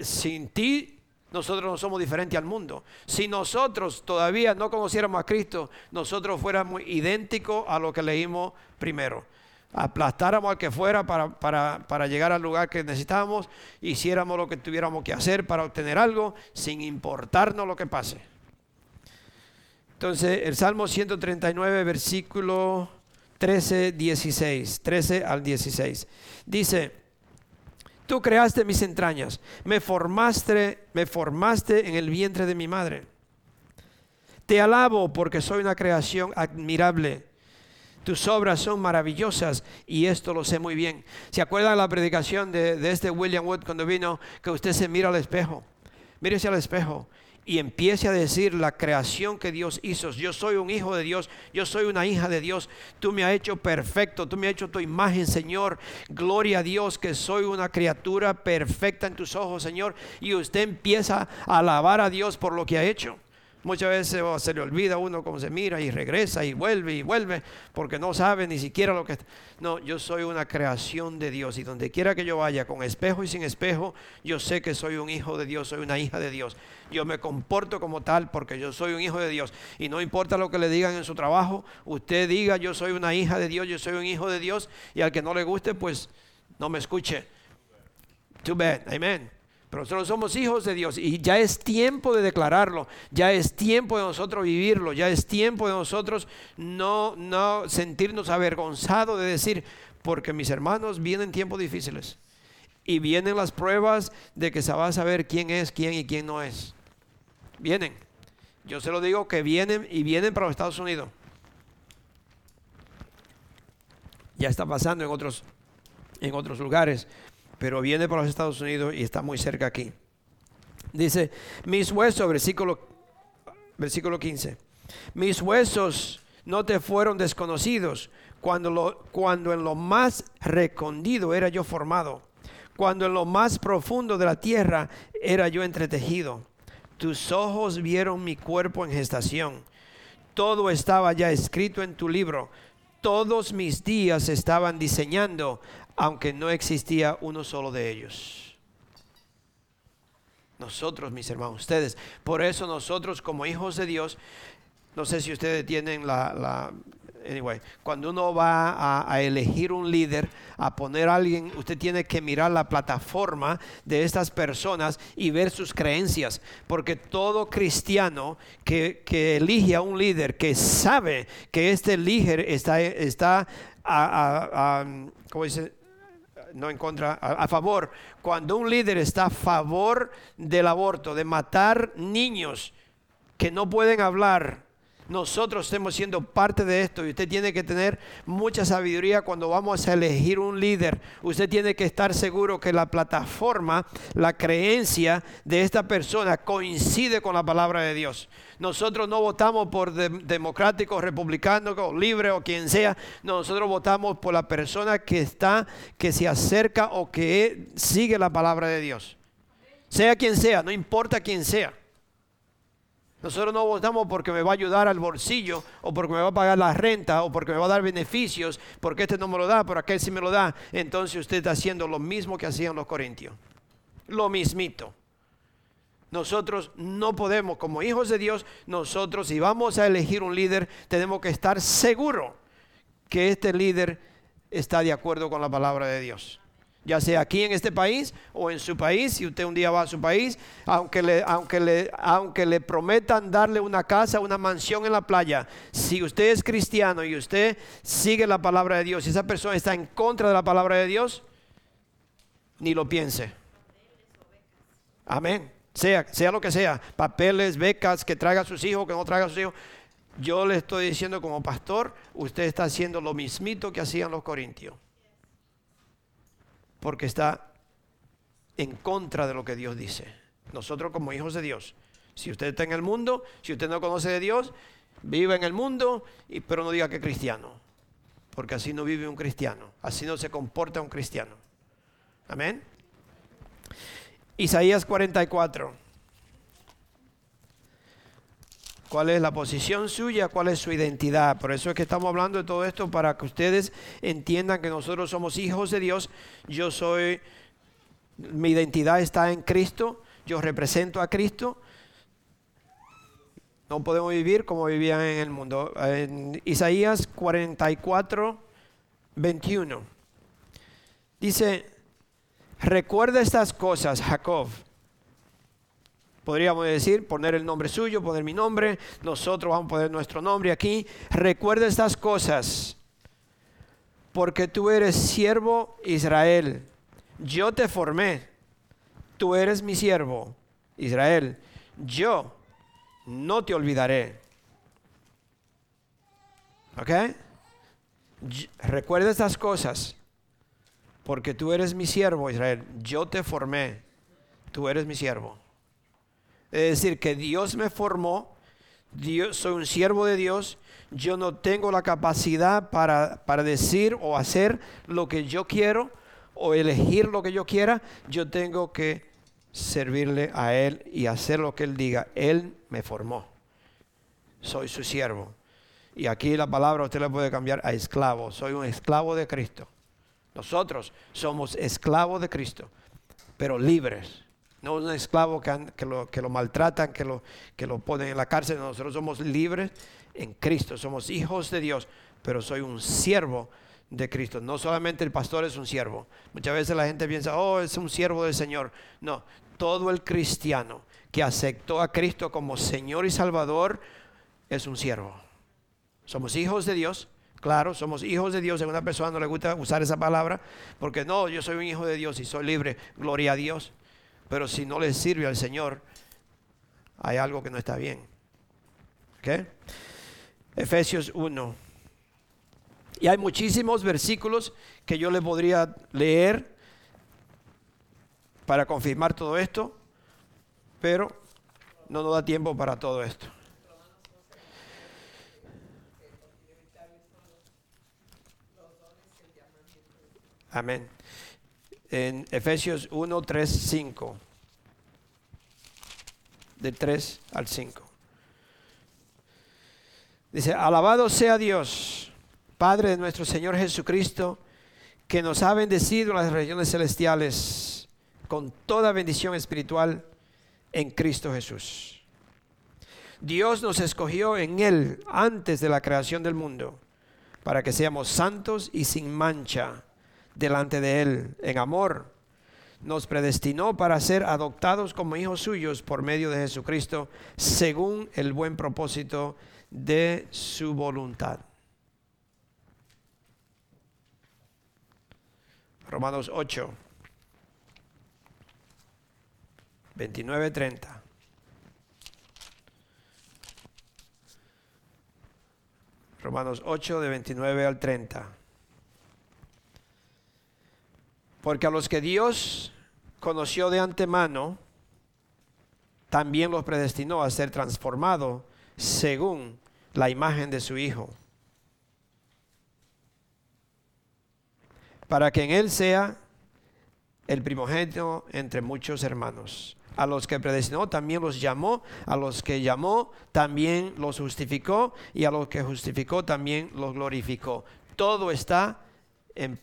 sin ti nosotros no somos diferentes al mundo. Si nosotros todavía no conociéramos a Cristo, nosotros fuéramos idénticos a lo que leímos primero. Aplastáramos al que fuera para, para, para llegar al lugar que necesitábamos, hiciéramos lo que tuviéramos que hacer para obtener algo, sin importarnos lo que pase. Entonces, el Salmo 139, versículo 13, 16, 13 al 16. Dice, Tú creaste mis entrañas, me formaste, me formaste en el vientre de mi madre. Te alabo porque soy una creación admirable. Tus obras son maravillosas y esto lo sé muy bien. ¿Se acuerdan la predicación de, de este William Wood cuando vino que usted se mira al espejo? Mírese al espejo y empiece a decir la creación que Dios hizo. Yo soy un hijo de Dios, yo soy una hija de Dios. Tú me has hecho perfecto, tú me has hecho tu imagen, Señor. Gloria a Dios que soy una criatura perfecta en tus ojos, Señor. Y usted empieza a alabar a Dios por lo que ha hecho. Muchas veces se le olvida a uno cómo se mira y regresa y vuelve y vuelve porque no sabe ni siquiera lo que... No, yo soy una creación de Dios y donde quiera que yo vaya, con espejo y sin espejo, yo sé que soy un hijo de Dios, soy una hija de Dios. Yo me comporto como tal porque yo soy un hijo de Dios. Y no importa lo que le digan en su trabajo, usted diga yo soy una hija de Dios, yo soy un hijo de Dios y al que no le guste, pues no me escuche. Too bad, amen. Pero nosotros somos hijos de Dios y ya es tiempo de declararlo, ya es tiempo de nosotros vivirlo, ya es tiempo de nosotros no, no sentirnos avergonzados de decir, porque mis hermanos vienen tiempos difíciles y vienen las pruebas de que se va a saber quién es quién y quién no es. Vienen. Yo se lo digo que vienen y vienen para los Estados Unidos. Ya está pasando en otros, en otros lugares pero viene por los Estados Unidos y está muy cerca aquí. Dice, mis huesos, versículo, versículo 15, mis huesos no te fueron desconocidos cuando, lo, cuando en lo más recondido era yo formado, cuando en lo más profundo de la tierra era yo entretejido. Tus ojos vieron mi cuerpo en gestación. Todo estaba ya escrito en tu libro. Todos mis días estaban diseñando aunque no existía uno solo de ellos. Nosotros, mis hermanos, ustedes. Por eso nosotros como hijos de Dios, no sé si ustedes tienen la... anyway, cuando uno va a, elegir un líder, a poner a alguien, usted tiene que mirar la plataforma de estas personas y ver sus creencias. Porque todo cristiano que, que elige a un líder, que sabe que este líder está, está a, a, no en contra, a, favor. Cuando un líder está a favor del aborto, de matar niños que no pueden hablar, nosotros estamos siendo parte de esto y usted tiene que tener mucha sabiduría cuando vamos a elegir un líder. Usted tiene que estar seguro que la plataforma, la creencia de esta persona coincide con la palabra de Dios. Nosotros no votamos por de, republicanos, libre o quien sea. Nosotros votamos por la persona que está, que se acerca o que sigue la palabra de Dios. Sea quien sea, no importa quién sea. Nosotros no votamos porque me va a ayudar al bolsillo o porque me va a pagar la renta o porque me va a dar beneficios, porque este no me lo da, pero aquel sí me lo da. Entonces usted está haciendo lo mismo que hacían los corintios. Lo mismito. Nosotros no podemos, como hijos de Dios, nosotros si vamos a elegir un líder, tenemos que estar seguros que este líder está de acuerdo con la palabra de Dios ya sea aquí en este país o en su país, si usted un día va a su país, aunque le, aunque aunque le prometan darle una casa, una mansión en la playa, si usted es cristiano y usted sigue la palabra de Dios, y esa persona está en contra de la palabra de Dios, ni lo piense. Amén. Sea, sea lo que sea, papeles, becas, que traiga a sus hijos, que no traiga a sus hijos. Yo le estoy diciendo como pastor, usted está haciendo lo mismito que hacían los corintios porque está en contra de lo que Dios dice. Nosotros como hijos de Dios, si usted está en el mundo, si usted no conoce de Dios, vive en el mundo, y, pero no diga que es cristiano, porque así no vive un cristiano, así no se comporta un cristiano. Amén. Isaías 44. Cuál es la posición suya, cuál es su identidad. Por eso es que estamos hablando de todo esto para que ustedes entiendan que nosotros somos hijos de Dios. Yo soy, mi identidad está en Cristo. yo represento a Cristo, no podemos vivir como vivían en el mundo. En Isaías 44, 21. Dice, recuerda estas cosas, Jacob. Podríamos decir, poner el nombre suyo, poner mi nombre. Nosotros vamos a poner nuestro nombre aquí. Recuerda estas cosas, porque tú eres siervo Israel. Yo te formé. Tú eres mi siervo Israel. Yo no te olvidaré. ¿Ok? Recuerda estas cosas, porque tú eres mi siervo, Israel. Yo te formé, tú eres mi siervo. Es decir, que Dios me formó, soy un siervo de Dios, yo no tengo la capacidad para, para decir o hacer lo que yo quiero o elegir lo que yo quiera, yo tengo que servirle a Él y hacer lo que Él diga. Él me formó. Soy su siervo. Y aquí la palabra usted le puede cambiar a esclavo. Soy un esclavo de Cristo. Nosotros somos esclavos de Cristo, pero libres. No un esclavo que, lo, que lo, maltratan, que lo, que lo ponen en la cárcel. Nosotros somos libres en Cristo. Somos hijos de Dios, pero soy un siervo de Cristo. No solamente el pastor es un siervo. Muchas veces la gente piensa, oh, es un siervo del Señor. No, todo el cristiano que aceptó a Cristo como Señor y Salvador es un siervo. Somos hijos de Dios. Claro, somos hijos de Dios. A una persona no le gusta usar esa palabra porque no, yo soy un hijo de Dios y soy libre. Gloria a Dios. Pero si no le sirve al Señor, hay algo que no está bien. ¿Ok? Efesios 1. Y hay muchísimos versículos que yo le podría leer para confirmar todo esto, pero no nos da tiempo para todo esto. Amén. En Efesios 1, 3, 5. De 3 al 5. Dice, alabado sea Dios Padre de nuestro Señor Jesucristo, que nos ha bendecido en las regiones celestiales con toda bendición espiritual en Cristo Jesús. Dios nos escogió en Él antes de la creación del mundo para que seamos santos y sin mancha delante de Él en amor. Nos predestinó para ser adoptados como hijos suyos por medio de Jesucristo, según el buen propósito de su voluntad. Romanos 8, 29, 30. Romanos 8 de 29 al 30. Porque a los que Dios conoció de antemano, también los predestinó a ser transformados según la imagen de su Hijo para que en él sea el primogénito entre muchos hermanos. A los que predestinó también los llamó, a los que llamó también los justificó y a los que justificó también los glorificó. Todo está en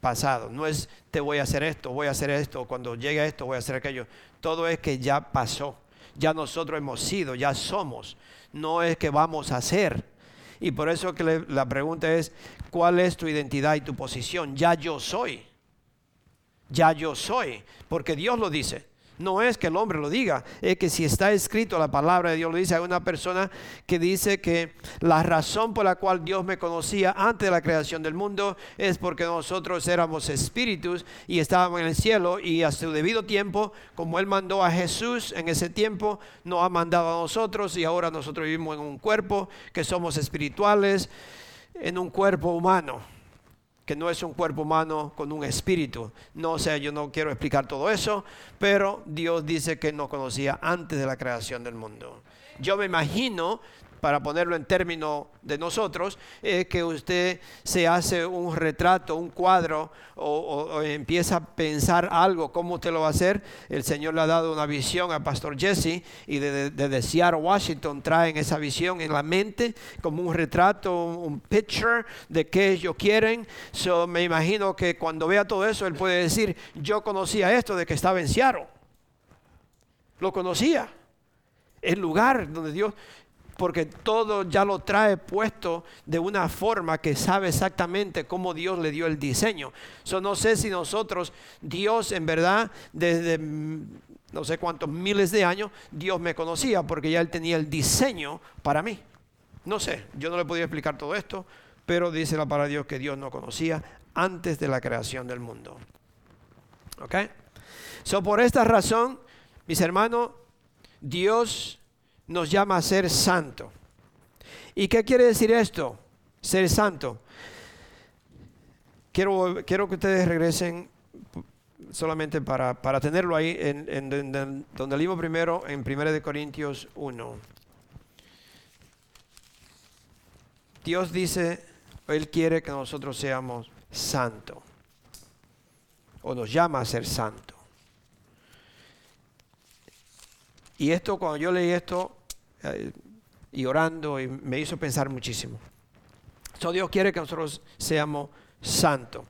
pasado. No es te voy a hacer esto, voy a hacer esto, cuando llegue esto voy a hacer aquello. Todo es que ya pasó. Ya nosotros hemos sido, ya somos. No es que vamos a ser. Y por eso que la pregunta es, ¿cuál es tu identidad y tu posición? Ya yo soy. Ya yo soy. Porque Dios lo dice. No es que el hombre lo diga, es que si está escrito la palabra de Dios lo dice. Hay una persona que dice que la razón por la cual Dios me conocía antes de la creación del mundo es porque nosotros éramos espíritus y estábamos en el cielo y a su debido tiempo, como Él mandó a Jesús en ese tiempo, nos ha mandado a nosotros y ahora nosotros vivimos en un cuerpo que somos espirituales, en un cuerpo humano que no es un cuerpo humano con un espíritu. No sé, yo no quiero explicar todo eso, pero Dios dice que nos conocía antes de la creación del mundo. Yo me imagino para ponerlo en términos de nosotros, es que usted se hace un retrato, un cuadro, o, empieza a pensar algo, cómo usted lo va a hacer. El Señor le ha dado una visión al pastor Jesse y de, de, Washington, traen esa visión en la mente como un retrato, un picture de qué ellos quieren. So, me imagino que cuando vea todo eso, él puede decir, yo conocía esto de que estaba en Seattle Lo conocía. El lugar donde Dios, porque todo ya lo trae puesto de una forma que sabe exactamente cómo Dios le dio el diseño. So, no sé si nosotros, Dios en verdad, desde mm, no sé cuántos miles de años, Dios me conocía porque ya Él tenía el diseño para mí. No sé, yo no le podía explicar todo esto, pero dice la palabra de Dios que Dios no conocía antes de la creación del mundo. ¿Ok? So, por esta razón, mis hermanos, Dios nos llama a ser santo. ¿Y qué quiere decir esto? Ser santo. Quiero, quiero que ustedes regresen solamente para, tenerlo ahí en, donde leímos primero en 1 de Corintios 1. Dios dice, Él quiere que nosotros seamos santos. O nos llama a ser santo. Y esto, cuando yo leí esto, y orando, y me hizo pensar muchísimo. So, Dios quiere que nosotros seamos santos.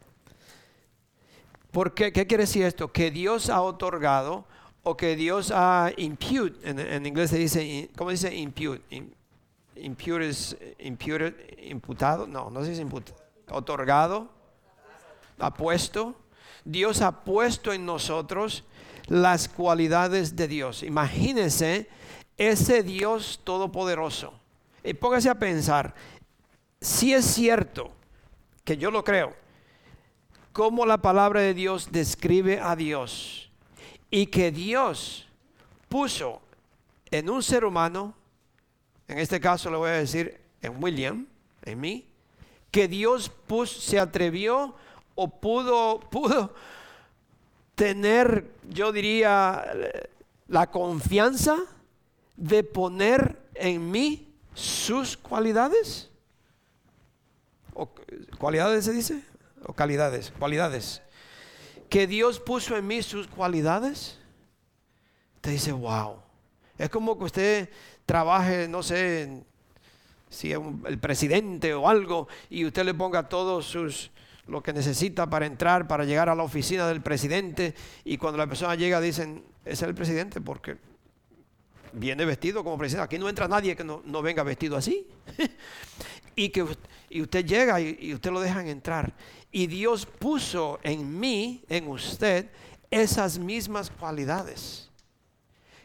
¿Por qué? ¿Qué quiere decir esto? Que Dios ha otorgado o que Dios ha impute, en, inglés se dice, ¿cómo dice impute? Impute es imputed, imputado, no, no se dice imputado, otorgado, ha puesto. Dios ha puesto en nosotros las cualidades de Dios. Imagínense ese Dios todopoderoso. Y póngase a pensar, si es cierto, que yo lo creo, cómo la palabra de Dios describe a Dios y que Dios puso en un ser humano, en este caso le voy a decir en William, en mí, que Dios se atrevió o pudo, [LAUGHS] pudo tener, yo diría, la confianza de poner en mí sus cualidades. ¿O ¿Cualidades se dice? ¿O calidades? Cualidades. Que Dios puso en mí sus cualidades. Te dice, wow. Es como que usted trabaje, no sé, si es el presidente o algo, y usted le ponga todos sus lo que necesita para entrar, para llegar a la oficina del presidente y cuando la persona llega dicen, es el presidente porque viene vestido como presidente. Aquí no entra nadie que no, venga vestido así. [LAUGHS] y que y usted llega y, y usted lo dejan entrar. Y Dios puso en mí, en usted, esas mismas cualidades.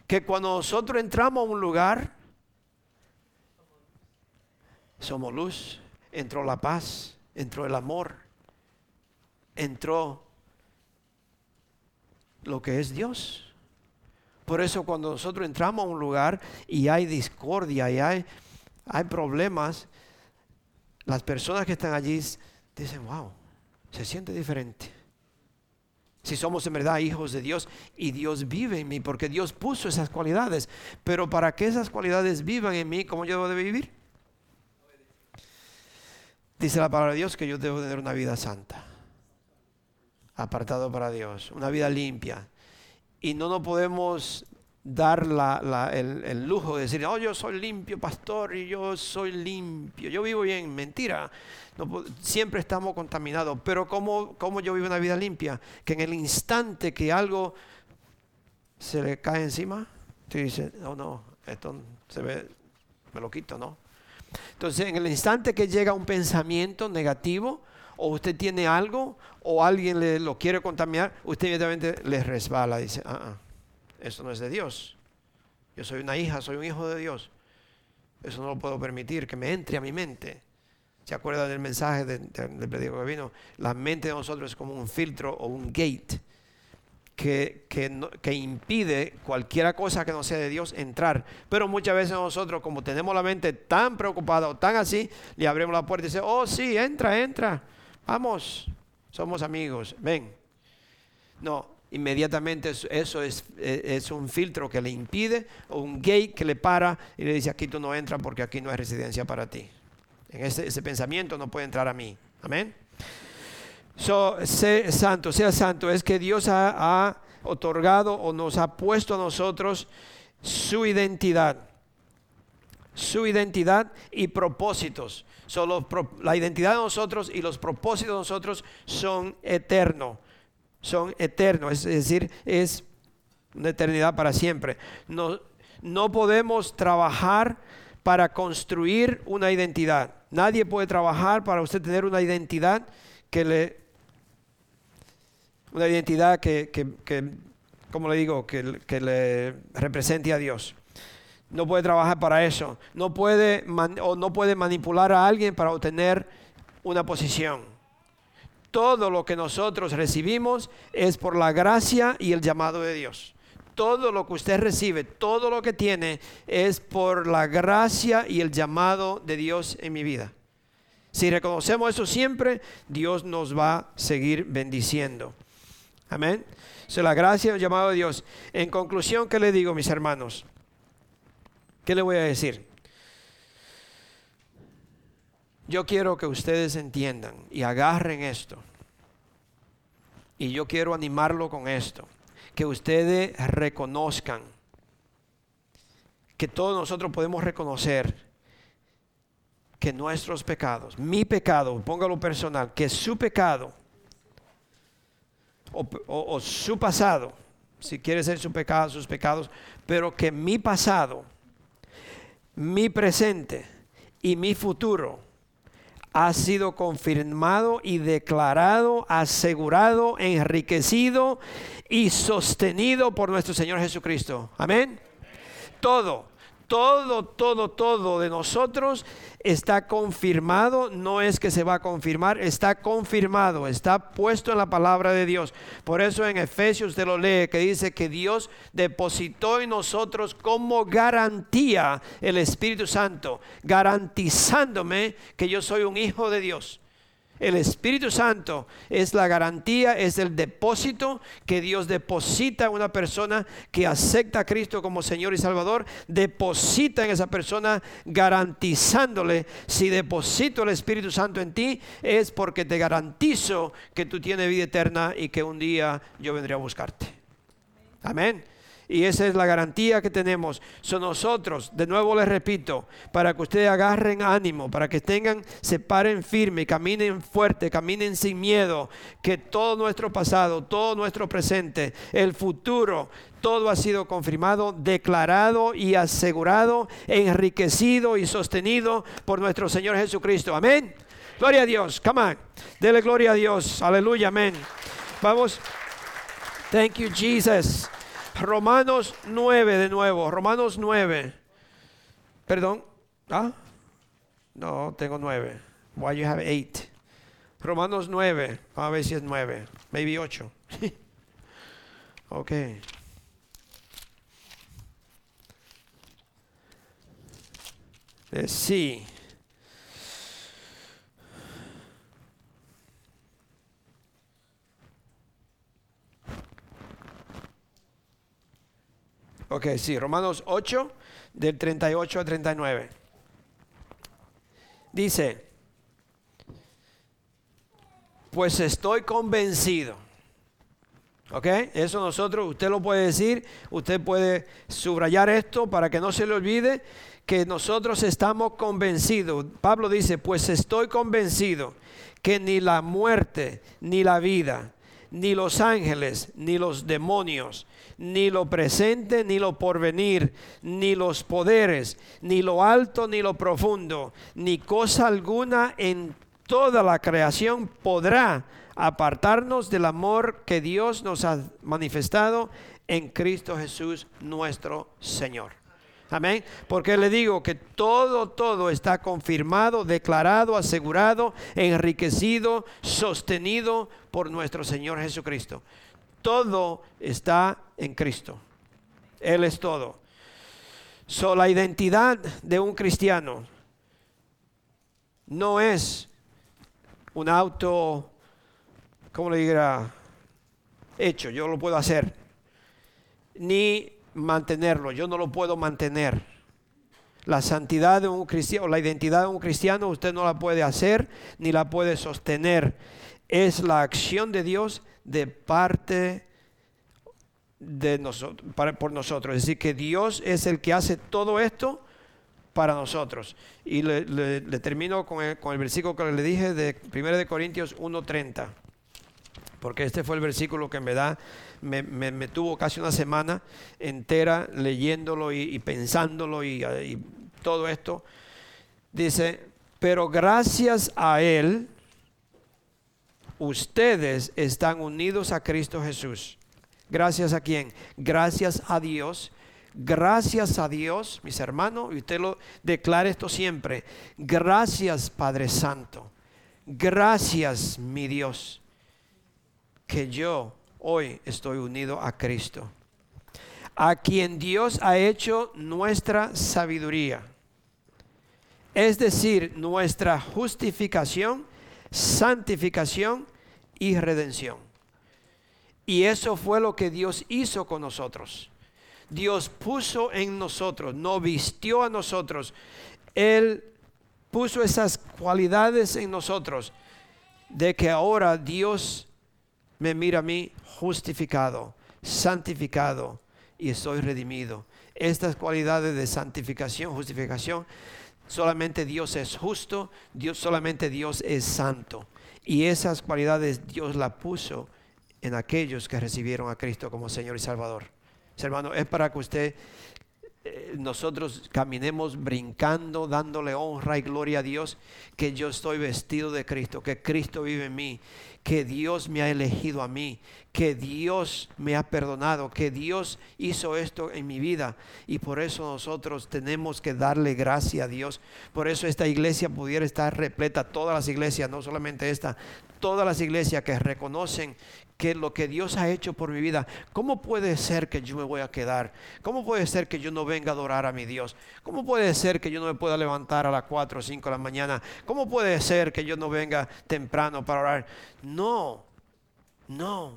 Que cuando nosotros entramos a un lugar, somos luz, entró la paz, entró el amor, entró lo que es Dios. Por eso cuando nosotros entramos a un lugar y hay discordia y hay, hay problemas, las personas que están allí dicen, wow, se siente diferente. Si somos en verdad hijos de Dios y Dios vive en mí, porque Dios puso esas cualidades. Pero para que esas cualidades vivan en mí, ¿cómo yo debo de vivir? Dice la palabra de Dios que yo debo tener una vida santa apartado para Dios, una vida limpia. Y no nos podemos dar el, lujo de decir, oh, yo soy limpio, pastor, y yo soy limpio, yo vivo bien. Mentira, siempre estamos contaminados. Pero ¿cómo, ¿cómo yo vivo una vida limpia? Que en el instante que algo se le cae encima, tú dices, no, no, esto se ve, me lo quito, ¿no? Entonces, en el instante que llega un pensamiento negativo, o usted tiene algo, o alguien le, lo quiere contaminar, usted inmediatamente le resbala, dice, ah, ah, eso no es de Dios. Yo soy una hija, soy un hijo de Dios. Eso no lo puedo permitir, que me entre a mi mente. ¿Se acuerda del mensaje del de, que vino? La mente de nosotros es como un filtro o un gate que, que, impide cualquier cosa que no sea de Dios entrar. Pero muchas veces nosotros, como tenemos la mente tan preocupada o tan así, le abrimos la puerta y dice, oh sí, entra, entra. Vamos, somos amigos, ven. No, inmediatamente eso es, es, un filtro que le impide o un gate que le para y le dice aquí tú no entras porque aquí no hay residencia para ti. En ese, pensamiento no puede entrar a mí. Amén. So, sé santo, sea santo, es que Dios ha otorgado o nos ha puesto a nosotros su identidad su identidad y propósitos. Solo la identidad de nosotros y los propósitos de nosotros son eternos. Son eternos. Es decir, es una eternidad para siempre. No, no podemos trabajar para construir una identidad. Nadie puede trabajar para usted tener una identidad que le... Una identidad que, que, como le digo, que, que, le represente a Dios. No puede trabajar para eso. No puede, o no puede manipular a alguien para obtener una posición. Todo lo que nosotros recibimos es por la gracia y el llamado de Dios todo lo que usted recibe, todo lo que tiene, es por la gracia y el llamado de Dios en mi vida. Si reconocemos eso siempre, Dios nos va a seguir bendiciendo. Amén. So, la gracia y el llamado de Dios. En conclusión, ¿qué le digo, mis hermanos? ¿Qué le voy a decir? Yo quiero que ustedes entiendan y agarren esto. Y yo quiero animarlo con esto que ustedes reconozcan, que todos nosotros podemos reconocer que nuestros pecados, mi pecado, póngalo personal, que su pecado o, su pasado, si quiere ser su pecado, sus pecados, pero que mi pasado, mi presente y mi futuro ha sido confirmado y declarado, asegurado, enriquecido y sostenido por nuestro Señor Jesucristo. Amén. Todo, todo, todo, todo de nosotros está confirmado, no es que se va a confirmar, está confirmado, está puesto en la palabra de Dios. Por eso en Efesios usted lo lee que dice que Dios depositó en nosotros como garantía el Espíritu Santo, garantizándome que yo soy un hijo de Dios. El Espíritu Santo es la garantía, es el depósito que Dios deposita en una persona que acepta a Cristo como Señor y Salvador. Deposita en esa persona garantizándole, si deposito el Espíritu Santo en ti, es porque te garantizo que tú tienes vida eterna y que un día yo vendré a buscarte. Amén. Y esa es la garantía que tenemos. Son nosotros, de nuevo les repito, para que ustedes agarren ánimo, para que tengan, se paren firme, caminen fuerte, caminen sin miedo, que todo nuestro pasado, todo nuestro presente, el futuro, todo ha sido confirmado, declarado y asegurado, enriquecido y sostenido por nuestro Señor Jesucristo. Amén. Gloria a Dios. Come on. Dele gloria a Dios. Aleluya. Amén. Vamos. Thank you, Jesus. Romanos 9 de nuevo, Romanos 9. Perdón. ¿Ah? No, tengo 9. Why you have 8? Romanos 9. Vamos a ver si es 9. Maybe 8. [LAUGHS] ok. Eh, sí. Ok, sí, Romanos 8, del 38 al 39. Dice, pues estoy convencido. ¿Ok? Eso nosotros, usted lo puede decir, usted puede subrayar esto para que no se le olvide que nosotros estamos convencidos. Pablo dice, pues estoy convencido que ni la muerte, ni la vida, ni los ángeles, ni los demonios, ni lo presente, ni lo porvenir, ni los poderes, ni lo alto, ni lo profundo, ni cosa alguna en toda la creación podrá apartarnos del amor que Dios nos ha manifestado en Cristo Jesús nuestro Señor. Amén. Porque le digo que todo, todo está confirmado, declarado, asegurado, enriquecido, sostenido por nuestro Señor Jesucristo todo está en Cristo. Él es todo. So, la identidad de un cristiano no es un auto, ¿cómo le diría? Hecho, yo lo puedo hacer. Ni mantenerlo, yo no lo puedo mantener. La santidad de un cristiano, la identidad de un cristiano, usted no la puede hacer ni la puede sostener. Es la acción de Dios de parte de nosotros, por nosotros. Es decir, que Dios es el que hace todo esto para nosotros. Y le, termino con el, con el, versículo que le dije de 1 de Corintios 1.30. porque este fue el versículo que me da, me, tuvo casi una semana entera leyéndolo y, pensándolo y, y todo esto. Dice, pero gracias a Él, ustedes están unidos a Cristo Jesús. Gracias a quién? Gracias a Dios. Gracias a Dios, mis hermanos, y usted lo declara esto siempre. Gracias, Padre Santo. Gracias, mi Dios, que yo hoy estoy unido a Cristo, a quien Dios ha hecho nuestra sabiduría, es decir, nuestra justificación, santificación y redención. Y eso fue lo que Dios hizo con nosotros. Dios puso en nosotros, no vistió a nosotros. Él puso esas cualidades en nosotros de que ahora Dios me mira a mí justificado, santificado y estoy redimido. Estas cualidades de santificación, justificación, solamente Dios es justo, Dios solamente Dios es santo. Y esas cualidades Dios las puso en aquellos que recibieron a Cristo como Señor y Salvador. Hermano, es para que usted, eh, nosotros caminemos brincando, dándole honra y gloria a Dios, que yo estoy vestido de Cristo, que Cristo vive en mí, que Dios me ha elegido a mí, que Dios me ha perdonado, que Dios hizo esto en mi vida. Y por eso nosotros tenemos que darle gracia a Dios. Por eso esta iglesia pudiera estar repleta, todas las iglesias, no solamente esta, todas las iglesias que reconocen que lo que Dios ha hecho por mi vida, ¿cómo puede ser que yo me voy a quedar? ¿Cómo puede ser que yo no venga a adorar a mi Dios? ¿Cómo puede ser que yo no me pueda levantar a las 4 o 5 de la mañana? ¿Cómo puede ser que yo no venga temprano para orar? No, no.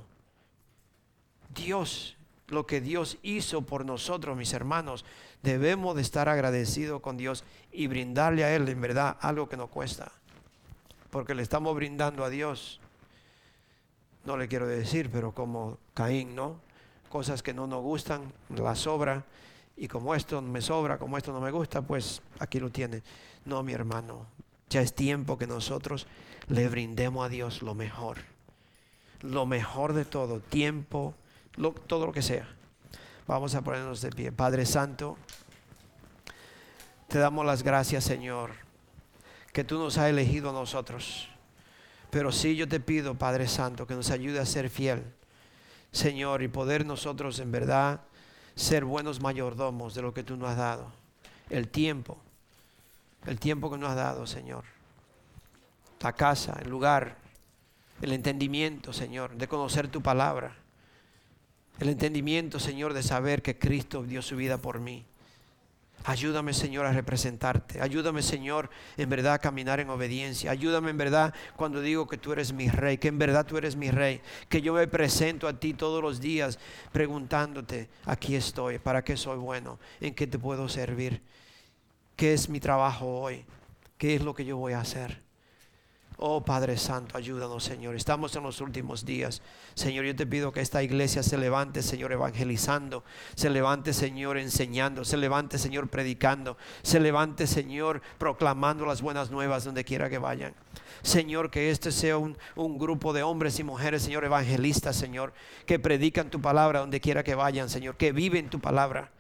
Dios, lo que Dios hizo por nosotros, mis hermanos, debemos de estar agradecidos con Dios y brindarle a Él en verdad algo que nos cuesta. Porque le estamos brindando a Dios no le quiero decir, pero como Caín, ¿no? Cosas que no nos gustan, la sobra, y como esto me sobra, como esto no me gusta, pues aquí lo tiene. No, mi hermano, ya es tiempo que nosotros le brindemos a Dios lo mejor, lo mejor de todo, tiempo, todo lo que sea. Vamos a ponernos de pie. Padre Santo, te damos las gracias, Señor, que tú nos has elegido a nosotros pero sí yo te pido, Padre Santo, que nos ayude a ser fiel, Señor, y poder nosotros en verdad ser buenos mayordomos de lo que tú nos has dado. El tiempo, el tiempo que nos has dado, Señor. La casa, el lugar, el entendimiento, Señor, de conocer tu palabra. El entendimiento, Señor, de saber que Cristo dio su vida por mí. Ayúdame, Señor, a representarte. Ayúdame, Señor, en verdad a caminar en obediencia. Ayúdame, en verdad, cuando digo que tú eres mi rey, que en verdad tú eres mi rey, que yo me presento a ti todos los días preguntándote, aquí estoy, ¿para qué soy bueno? ¿En qué te puedo servir? ¿Qué es mi trabajo hoy? ¿Qué es lo que yo voy a hacer? Oh Padre Santo, ayúdanos, Señor. Estamos en los últimos días. Señor, yo te pido que esta iglesia se levante, Señor, evangelizando. Se levante, Señor, enseñando. Se levante, Señor, predicando. Se levante, Señor, proclamando las buenas nuevas donde quiera que vayan. Señor, que este sea un, un grupo de hombres y mujeres, Señor, evangelistas, Señor, que predican tu palabra donde quiera que vayan, Señor, que viven tu palabra.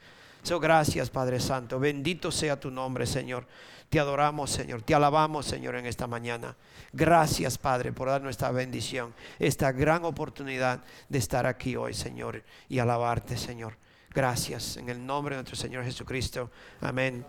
So, gracias, Padre Santo. Bendito sea tu nombre, Señor. Te adoramos, Señor. Te alabamos, Señor, en esta mañana. Gracias, Padre, por dar nuestra bendición, esta gran oportunidad de estar aquí hoy, Señor, y alabarte, Señor. Gracias. En el nombre de nuestro Señor Jesucristo. Amén.